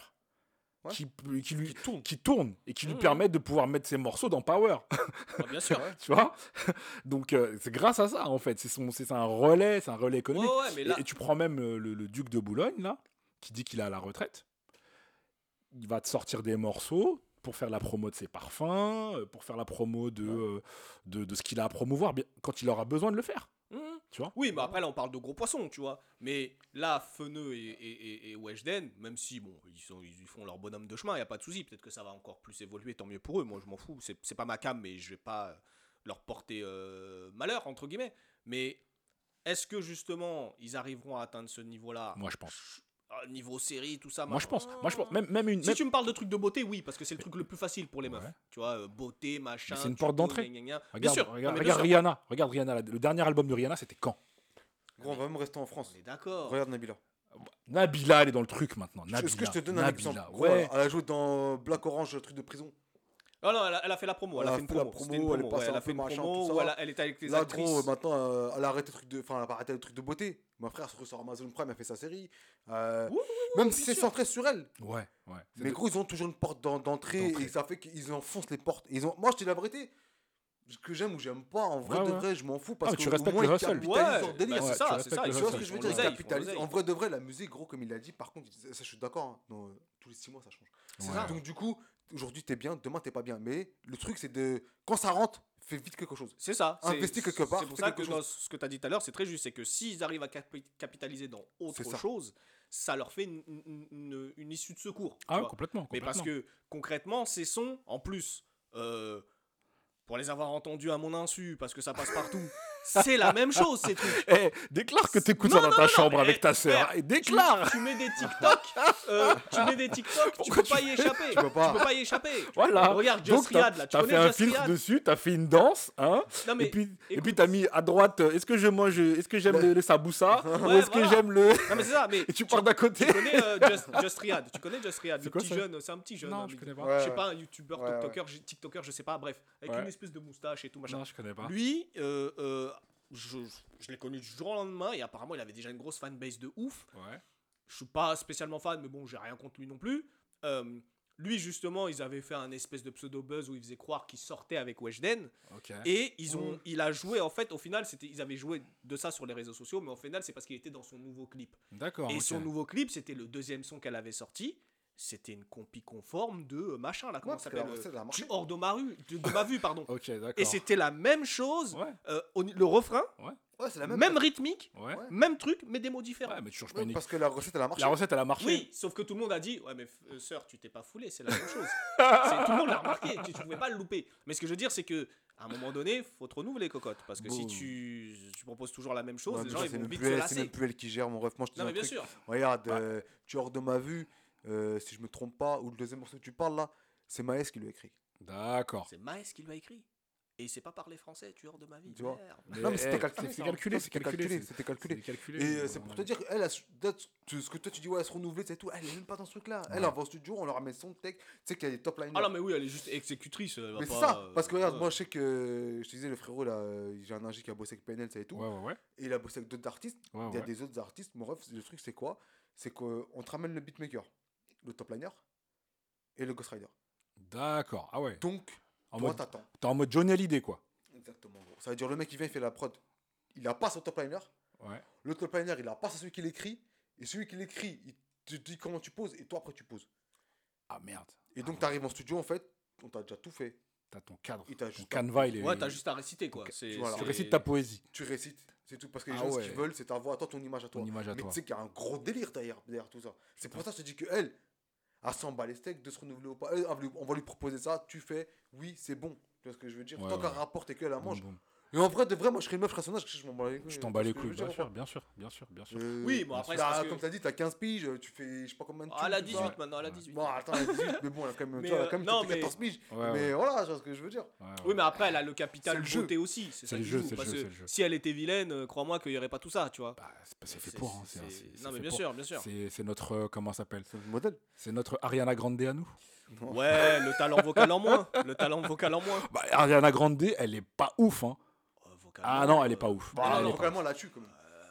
Ouais.
qui, qui, lui,
Qui tourne.
qui tourne et qui lui
Mhm.
permettent de pouvoir mettre ses morceaux dans Power.
Ah, bien sûr.
tu vois Donc euh, c'est grâce à ça en fait. C'est son- c'est un relais, c'est un relais économique.
ouais, mais là,
Et, et tu prends même euh, le, le duc de Boulogne, là, qui dit qu'il est à la retraite. Il va te sortir des morceaux pour faire la promo de ses parfums, euh, pour faire la promo de, euh, de, de ce qu'il a à promouvoir, quand il aura besoin de le faire. Tu vois?
Oui, mais après, là, on parle de gros poissons, tu vois. Mais là, Feneux et, et, et, et Weshden, même si, bon, ils, sont, ils font leur bonhomme de chemin, il n'y a pas de souci. Peut-être que ça va encore plus évoluer, tant mieux pour eux. Moi, je m'en fous. C'est c'est pas ma cam, mais je vais pas euh, leur porter euh, malheur, entre guillemets. Mais est-ce que, justement, ils arriveront à atteindre ce niveau-là?
Moi, je pense.
Ah, Niveau série, tout ça
Moi, je pense. Moi, je pense. Même, même une.
Si
même-
tu me parles de trucs de beauté, oui, parce que c'est le truc le plus facile pour les meufs.
Ouais.
Tu vois, euh, beauté, machin.
C'est une porte d'entrée.
gna. Bien
Regarde,
sûr.
regarde,
non,
regarde
sûr.
Rihanna. Regarde Rihanna. Le dernier album de Rihanna, c'était quand?
Gros, on va même rester en France.
On est d'accord.
Regarde Nabila.
Nabila, elle est dans le truc maintenant. Nabila.
Est-ce que je te donne un
Nabila,
exemple
Ouais.
Elle a joué dans Black Orange, le truc de prison.
Oh non, elle a, elle a fait la promo. Elle, a fait une
la
promo. C'était une
promo, elle est
ouais,
passée
elle a fait une
machin,
promo
tout ça.
elle, a- elle était avec les
Là,
actrices.
gros, maintenant, euh, elle a arrêté le truc de, enfin, elle a arrêté le truc de beauté. Ma frère se sur Amazon Prime, elle fait sa série. Euh,
Oui, oui,
même si c'est centré sur elle.
Ouais, ouais.
Mais
de-
gros, ils ont toujours une porte d'en- d'entrée et ça fait qu'ils enfoncent les portes. Ils ont... Moi, je te dis la vérité. Ce que j'aime ou j'aime pas, en vrai
Ouais,
de
ouais.
vrai, je m'en fous parce
Ah,
que
tu
au
respectes
moins,
le
ils capitalisent
Ouais,
sur le délire.
bah, c'est ça, c'est ça.
Tu vois ce que je veux dire? Capitalisent. En vrai de vrai, la musique, gros, comme il l'a dit, par contre, ça, je suis d'accord. hein. Non, tous les 6 mois, ça change.
Ça.
Donc, du coup, aujourd'hui, t'es bien, demain, t'es pas bien. Mais le truc, c'est de. Quand ça rentre, fais vite quelque chose.
C'est ça.
Investis quelque part,
C'est pour ça que dans ce que tu as dit tout à l'heure, c'est très juste. C'est que s'ils arrivent à capi- capitaliser dans autre
ça.
chose, ça leur fait une, une- issue de secours. tu
Ah, ouais,
vois.
complètement.
Mais parce que concrètement, ces sons, en plus, euh, pour les avoir entendus à mon insu, parce que ça passe partout, c'est la même chose ces trucs.
Eh, déclare que t'écoutes ça dans
non,
ta
non,
chambre
mais,
avec ta
eh,
sœur. Et
Tu,
déclare
tu mets des TikTok, euh, tu mets des TikTok, tu peux pas y échapper.
peux pas.
Tu peux pas y échapper.
Voilà.
Regarde Just
t'as
Riyad là, tu connais
fait un
Just
filtre dessus, t'as fait une danse, hein
Non mais
Et puis, et
écoute.
puis t'as mis à droite, euh, est-ce que je mange, est-ce que j'aime
Le-
le, le saboussa ou est-ce que j'aime le...
non mais c'est ça, mais
Et tu pars d'à côté
tu connais euh, Just, Just Riyad, tu connais Just Riyad,
C'est
le petit jeune, c'est un petit jeune.
Non,
hein,
je connais pas.
Je sais pas, un
ouais.
tiktoker, je sais pas, bref, avec une espèce de moustache et tout machin.
Non, je connais pas.
Lui, euh, euh, je, je l'ai connu du jour au lendemain et apparemment il avait déjà une grosse fanbase de ouf.
Ouais.
Je suis pas spécialement fan, mais bon, j'ai rien contre lui non plus. Euh, lui, justement, ils avaient fait un espèce de pseudo buzz où il faisait croire qu'il sortait avec Weshden. Et ils ont, il a joué, en fait, au final, c'était, ils avaient joué de ça sur les réseaux sociaux, mais au final, c'est parce qu'il était dans son nouveau clip.
D'accord.
Et son nouveau clip, c'était le deuxième son qu'elle avait sorti. C'était une compie conforme de euh, machin, là, comment
Ouais,
ça s'appelle
recette, elle a
euh, hors de ma rue, de, de ma vue, pardon. Et c'était la même chose,
Ouais,
euh, au- le refrain,
Ouais, c'est la
même,
même.
rythmique,
ouais.
Même truc, mais des mots différents.
Ouais, mais tu changes pas
Ouais,
une
parce que la recette, elle a marché.
La recette, elle a marché.
Oui, sauf que tout le monde a dit Ouais, mais euh, sœur, tu t'es pas foulé, c'est la même chose. Tout le monde l'a remarqué, tu, tu pouvais pas le louper. Mais ce que je veux dire, c'est que à un moment donné, faut te renouveler, cocotte. Parce que si tu, tu proposes toujours la même chose,
Ouais,
les gens ils
c'est
vont vite
plus
se
elle- C'est même
lasser.
plus elle qui gère mon ref. Moi, je te dis
Non,
un
mais bien
truc.
sûr.
Regarde, euh, tu es hors de ma vue. Euh, si je me trompe pas, ou le deuxième morceau que tu parles là, c'est Maës qui lui a écrit.
D'accord.
C'est Maes qui lui a écrit. Et c'est pas parler français, tueur de ma vie.
Tu vois.
Mais,
Non, mais c'était
eh,
calculé,
C'est
ça,
calculé, c'est
C'était
calculé.
c'était calculé. Et euh, c'est pour te dire, elle, a ce que toi tu dis, ouais, elle se renouveler, c'est tout. Elle est même pas dans ce truc-là. Elle,
Ouais.
elle va au studio, on leur ramène son texte. Tu sais qu'il y a des top liners.
Ah non, mais oui, elle est juste exécutrice. elle va
Mais c'est ça,
euh,
parce que regarde,
ouais.
moi je sais que je te disais, le frérot là, euh, j'ai un ingé qui a bossé avec PNL, ça et tout,
Ouais, ouais, ouais.
et il a bossé avec d'autres artistes.
ouais,
Il y a
ouais.
des autres artistes, mon ref, le truc c'est quoi? C'est qu'on te ramène le beatmaker, le top liner et le ghostwriter.
D'accord. Ah ouais.
Donc,
En
toi
mode,
t'attends.
t'es en mode Johnny Hallyday, quoi.
Exactement. gros. Ça veut dire le mec qui vient, il fait la prod. Il a pas son top liner,
Ouais.
le top liner il a pas celui qui l'écrit, et celui qui l'écrit, il te dit comment tu poses, et toi après tu poses.
Ah merde.
Et
Ah
donc
ouais.
tu arrives en studio en fait, on t'a déjà tout fait.
T'as ton cadre.
Il t'a
Ton
juste
canevas, il est.
Ouais, t'as juste à réciter quoi. C'est-
tu
récites ta poésie,
Tu récites, c'est tout. Parce que les
Ah
gens, ce
ouais.
qu'ils veulent, c'est ta voix à toi, ton image à toi.
ton image à
Mais tu sais qu'il y a un gros délire derrière, derrière tout ça. C'est pour ça que je te dis que elle, à 100 balles les steaks, de se renouveler ou pas, elle, on va lui- proposer ça, tu fais, oui, c'est bon. Tu vois ce que je veux dire?
Ouais,
Tant
ouais.
qu'elle rapporte et qu'elle la mange. Et en vrai, de vrai, moi je serais une meuf, je serais son âge, je m'en bats les couilles.
Je t'en bats les couilles, bien sûr, bien sûr, bien sûr, bien sûr.
Euh,
Oui, bon, après,
bah,
c'est parce que-
comme t'as dit, t'as 15 piges, tu fais, je sais pas combien de
Ah, elle a
thunes, tout ça.
18 maintenant, elle a 18.
Bon, attends, elle a 18, mais bon, elle a quand même,
Mais,
tu vois, elle a
euh,
quand même
mais-
14 piges.
Ouais,
mais
ouais.
voilà, tu vois ce que je veux dire.
Ouais, ouais.
Oui, mais après, elle a le capital
C'est
beauté aussi. C'est
C'est
ça
le jeu, c'est
parce
jeu,
que
c'est.
Si elle était vilaine, euh, crois-moi qu'il n'y aurait pas tout ça, tu vois.
Bah, c'est pas- c'est fait pour. hein, c'est-
c'est-
c'est- c'est
Non, mais bien sûr, bien sûr.
C'est c'est notre. euh, Comment ça s'appelle?
C'est le modèle.
C'est notre Ariana Grande à nous.
Ouais, le talent vocal en moins. Le talent vocal en moins.
Bah, Ariana Grande, elle est pas ouf. Hein.
Euh,
Ah non, elle est
euh,
pas ouf.
Bah,
elle,
non,
est
vraiment là-dessus,
euh,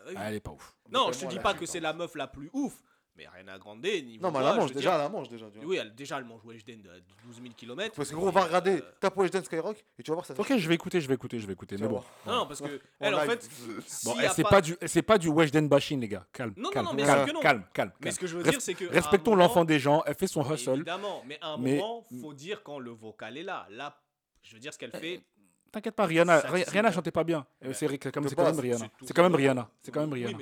oui.
elle est pas ouf.
Non, je te dis pas que c'est la meuf la plus ouf, mais Ariana Grande, niveau
Non, mais elle la mange déjà,
dire-
elle la mange déjà.
Oui, elle, déjà, elle mange Weshden de 12 000 km.
Parce que gros, on va regarder, tape Weshden Skyrock et tu vas voir ça.
Ok, je vais écouter, je vais écouter, je vais écouter. Mais bon.
Non, parce que,
En
elle, en fait,
Bon, eh,
a
c'est
pas-
pas du, c'est pas du Weshden bashing, les gars. Calme.
Non, non,
calme,
non, mais
calme,
sûr que non.
calme, calme,
Mais
calme.
ce que je veux
Res-
dire, c'est que. à
Respectons l'enfant des gens. Elle fait son hustle.
Évidemment, mais à un
Mais-
moment, faut dire quand le vocal est là. Là, je veux dire, ce qu'elle fait.
T'inquiète pas, Rihanna, Rihanna chantait pas bien.
Ouais.
C'est quand même, Rihanna.
c'est
quand même. Rihanna. C'est quand même Rihanna.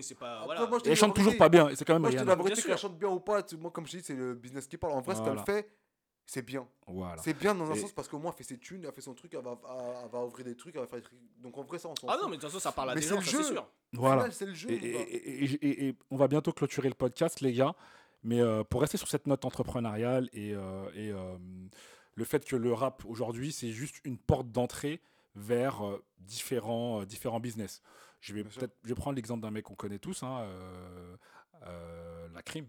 moi, je
elle chante toujours pas bien. C'est quand même
Moi, je te
Rihanna.
vérité,
Bien
qu'elle chante bien ou pas, tu- moi, comme je dis, c'est le business qui parle. En vrai, ce qu'elle fait, c'est bien.
Voilà.
C'est bien dans un
Et-
sens parce qu'au moins, elle fait ses thunes, elle fait son truc, elle va, elle- va ouvrir des trucs, elle va faire des trucs. Donc en vrai, ça, on s'en
Ah non, mais de toute façon, ça parle à
Mais
des
c'est
gens,
le
ça,
jeu.
c'est sûr.
Voilà.
c'est le jeu.
Et, on va bientôt clôturer le podcast, les gars. Mais euh, pour rester sur cette note entrepreneuriale et, euh, euh, le fait que le rap aujourd'hui, c'est juste une porte d'entrée vers euh, différents, euh, différents business. Je vais peut-être, je vais prendre l'exemple d'un mec qu'on connaît tous, hein, euh, la crime.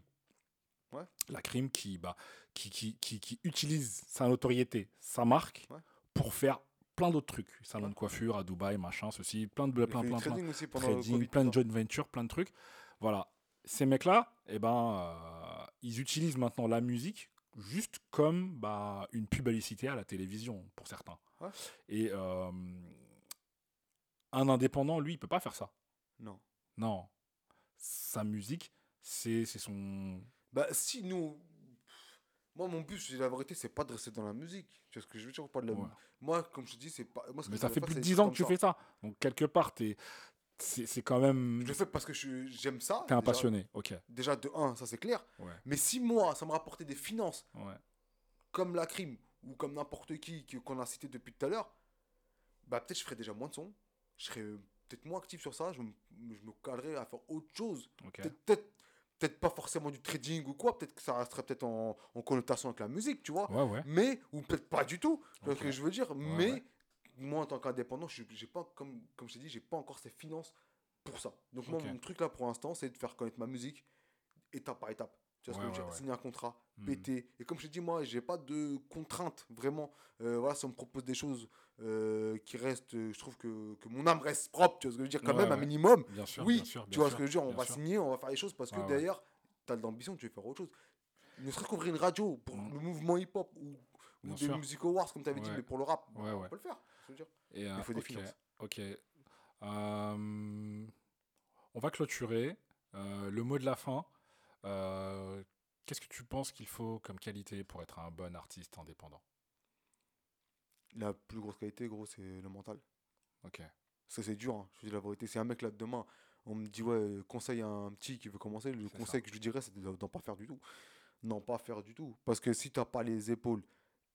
Ouais.
La crime qui, bah, qui, qui, qui, qui utilise sa notoriété, sa marque,
Ouais.
pour faire plein d'autres trucs. Salon
Ouais.
de coiffure à Dubaï, machin, ceci, plein de plein, plein, plein,
trading aussi pendant
trading,
Covid,
plein de joint venture, plein de trucs. Voilà. Ces mecs-là, eh ben, euh, ils utilisent maintenant la musique juste comme bah, une publicité à la télévision, pour certains.
Ouais.
Et euh, un indépendant, lui, il peut pas faire ça.
Non.
Non. Sa musique, c'est c'est son...
Bah, si nous. Moi, mon but, dis la vérité, c'est pas de rester dans la musique. Tu vois ce que je veux dire ou pas de la...
Ouais.
Moi, comme je te dis, c'est pas. Moi, ce que
Mais ça fait plus de
c'est
10 ans que tu
ça.
fais ça. Donc, quelque part, t'es- c'est c'est quand même...
Je le fais parce que j'aime ça.
T'es un
déjà.
passionné. Ok.
Déjà, de 1, ça c'est clair.
Ouais.
Mais si moi, ça me rapportait des finances
Ouais.
comme la crime ou comme n'importe qui qu'on a cité depuis tout à l'heure, bah peut-être je ferais déjà moins de sons. Je serais euh, peut-être moins actif sur ça. Je me, je me calerais à faire autre chose. Peut-être peut-être pas forcément du trading ou quoi. Peut-être que ça resterait peut-être en, en connotation avec la musique, tu vois.
Ouais, ouais.
Mais, ou peut-être pas du tout. Tu vois
Ok.
ce que je veux dire. mais. Moi, en tant qu'indépendant, je- j'ai pas, comme, comme je t'ai dit, j'ai pas encore ces finances pour ça. Donc, moi, mon truc là pour l'instant, c'est de faire connaître ma musique étape par étape. Tu vois ce que je veux
ouais.
Signer un contrat,
Mhm.
péter. Et comme je t'ai dit, moi, j'ai pas de contraintes vraiment. Euh, voilà, si on me propose des choses euh, qui restent, euh, je trouve que, que mon âme reste propre. Tu vois ce que je veux dire? Quand
Ouais,
même, un minimum.
Bien sûr,
oui,
bien sûr,
tu vois
sûr,
ce que je veux dire? On va
sûr.
signer, on va faire les choses parce que derrière, tu as de l'ambition, tu veux faire autre chose. Ne serait-ce qu'ouvrir une radio pour
Mhm.
le mouvement hip-hop ou, ou
Bien
des
sûr.
music awards, comme tu avais dit, mais pour le rap,
Ouais,
on
ouais.
peut le faire. je veux dire.
Et, euh,
Il faut des
ok,
finances.
ok. Euh, on va clôturer. Euh, le mot de la fin. Qu'est-ce que tu penses qu'il faut comme qualité pour être un bon artiste indépendant?
La plus grosse qualité, gros, c'est le mental.
Ok.
Ça, c'est dur, hein, je te dis la vérité. C'est un mec là demain, on me dit, ouais, conseil à un petit qui veut commencer. Le conseil que je lui dirais, c'est de n'en pas faire du tout. Non, pas faire du tout. Parce que si tu n'as pas les épaules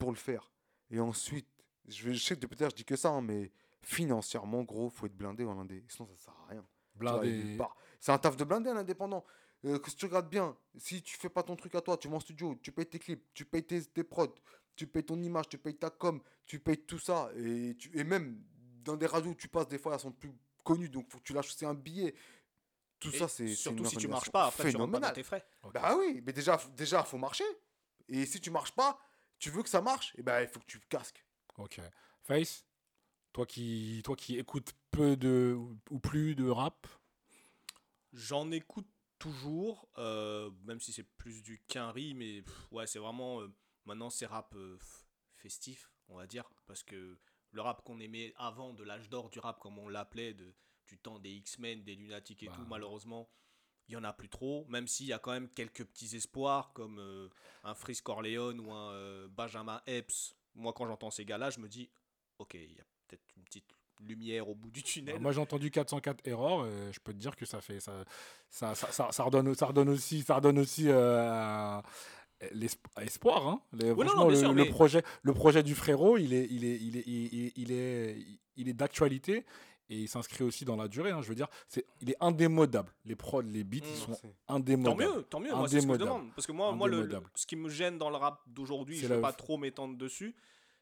pour le faire, et ensuite, je, sais que depuis tout à l'heure, je dis que ça, hein, mais financièrement, gros, faut être blindé en indé. Sinon, ça sert à rien.
Blindé.
C'est un taf de blindé, un indépendant. euh, que si tu regardes bien, si tu fais pas ton truc à toi, tu vas en studio, tu payes tes clips, tu payes tes, tes prods, tu payes ton image, tu payes ta com, tu payes tout ça. Et, tu, et même dans des radios où tu passes, des fois, elles sont plus connues, donc faut que tu lâches aussi un billet. Tout
Et
ça, c'est.
Surtout si tu marches pas, après tu rentres pas dans tes frais.
Ok.
Bah oui, mais déjà, déjà, faut marcher. Et si tu marches pas, tu veux que ça marche, et ben il faut que tu casques.
Ok. Face, toi qui, toi qui écoutes peu de ou plus de rap,
J'en écoute toujours, euh, même si c'est plus du quinri, mais pff, ouais, c'est vraiment. euh, maintenant, c'est rap euh, festif, on va dire. Parce que le rap qu'on aimait avant, de l'âge d'or du rap, comme on l'appelait, de, du temps des X-Men, des Lunatiques et
Bah.
tout, malheureusement, il y en a plus trop. Même s'il y a quand même quelques petits espoirs, comme euh, un Freeze Corleone ou un euh, Benjamin Epps. Moi, quand j'entends ces gars-là, je me dis, ok, il y a peut-être une petite lumière au bout du tunnel.
moi j'ai entendu 404 erreurs, et je peux te dire que ça fait ça, ça, ça, ça, ça redonne, ça redonne aussi, ça redonne aussi euh, l'espo- espoir. Hein. Les-
Oui, non,
franchement,
non, bien
le,
sûr,
le
mais-
projet, le projet du frérot, il est, il est, il est, il, il- il est, il est d'actualité. Et il s'inscrit aussi dans la durée. hein. Je veux dire, c'est, il est indémodable. Les prods, les beats, ils
Mm.
sont
C'est-
Tant
indémodables.
mieux, tant mieux. Moi, c'est ce que je
Indémodable.
demande. Parce que moi, moi le, ce qui me gêne dans le rap d'aujourd'hui,
C'est
je ne veux
la-
pas trop m'étendre dessus.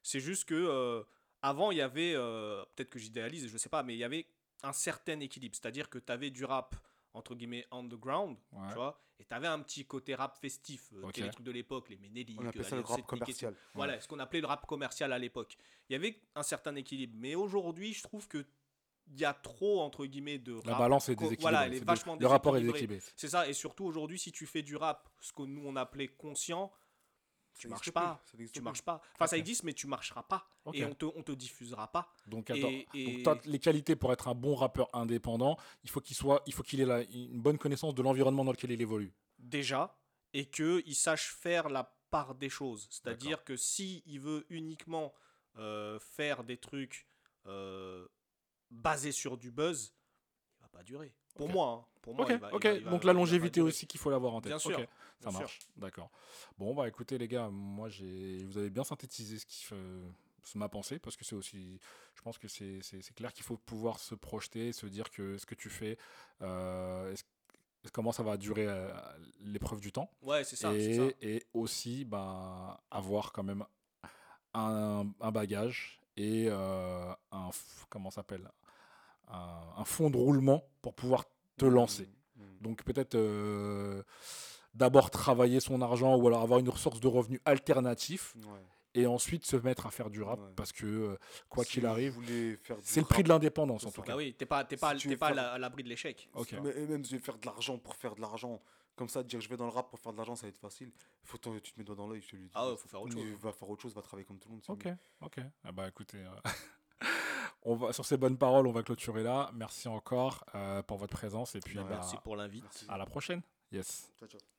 C'est juste que euh, avant, il y avait, euh, peut-être que j'idéalise, je sais pas, mais il y avait un certain équilibre. C'est-à-dire que tu avais du rap, entre guillemets, underground,
Ouais.
tu vois, et tu avais un petit côté rap festif, euh,
Ok.
qui est les trucs de l'époque, les Ménéliques,
On appelle ça
euh,
le rap commercial.
Voilà, ce qu'on appelait le rap commercial à l'époque. Il y avait un certain équilibre. Mais aujourd'hui, je trouve que il y a trop, entre guillemets, de rap.
La balance est déséquilibrée.
Voilà, elle est vachement
le rapport est
déséquilibrée.
déséquilibré.
C'est ça, et surtout aujourd'hui, si tu fais du rap, ce que nous on appelait conscient, tu
Ça
marches pas.
ça
Tu
plus.
marches pas. Enfin, ça
Ok.
existe, mais tu marcheras pas. Et on te, on te diffusera pas.
Donc,
Et-
attends.
et-
Donc, toi, les qualités pour être un bon rappeur indépendant, il faut qu'il soit, il faut qu'il ait la- une bonne connaissance de l'environnement dans lequel il évolue.
déjà et qu'il sache faire la part des choses. C'est-à-dire que si il veut uniquement euh, faire des trucs euh, basés sur du buzz, il va pas durer. Pour moi, hein. pour moi,
Ok,
il va- il
ok.
va- il va-
Donc la longévité aussi qu'il faut l'avoir en tête.
Bien sûr,
Ok, ça
bien
marche. D'accord. Bon bah écoutez les gars, moi j'ai, vous avez bien synthétisé ce qui fait ma pensée parce que c'est aussi, je pense que c'est, clair qu'il faut pouvoir se projeter, se dire que ce que tu fais, euh, comment ça va durer euh, l'épreuve du temps.
Ouais, c'est ça.
et, aussi ben, avoir quand même un, un bagage et euh, un comment ça s'appelle? Un, un fond de roulement pour pouvoir te lancer.
Mm, mm.
Donc peut-être euh, d'abord travailler son argent ou alors avoir une ressource de revenus alternatif
Ouais.
et ensuite se mettre à faire du rap
Ouais.
parce que euh, quoi
Si
qu'il arrive, c'est le prix de l'indépendance en tout cas.
Bah oui, t'es pas, t'es pas,
tu
t'es
veux
pas à
faire-
la- à l'abri de l'échec.
Ok.
Mais- et même si je vais faire de l'argent pour faire de l'argent, comme ça, dire je vais dans le rap pour faire de l'argent, ça va être facile. Faut tu te mets doigt dans l'œil, je te le dis.
Ah ouais, faut faire autre chose.
Va faire autre chose, va travailler comme tout le monde.
Ok,
mieux.
ok. Ah bah écoutez, euh, on va, sur ces bonnes paroles, on va clôturer là. Merci encore euh, pour votre présence et puis
Ouais,
bah,
Merci pour l'invite.
À la prochaine. Yes.
Ciao, ciao.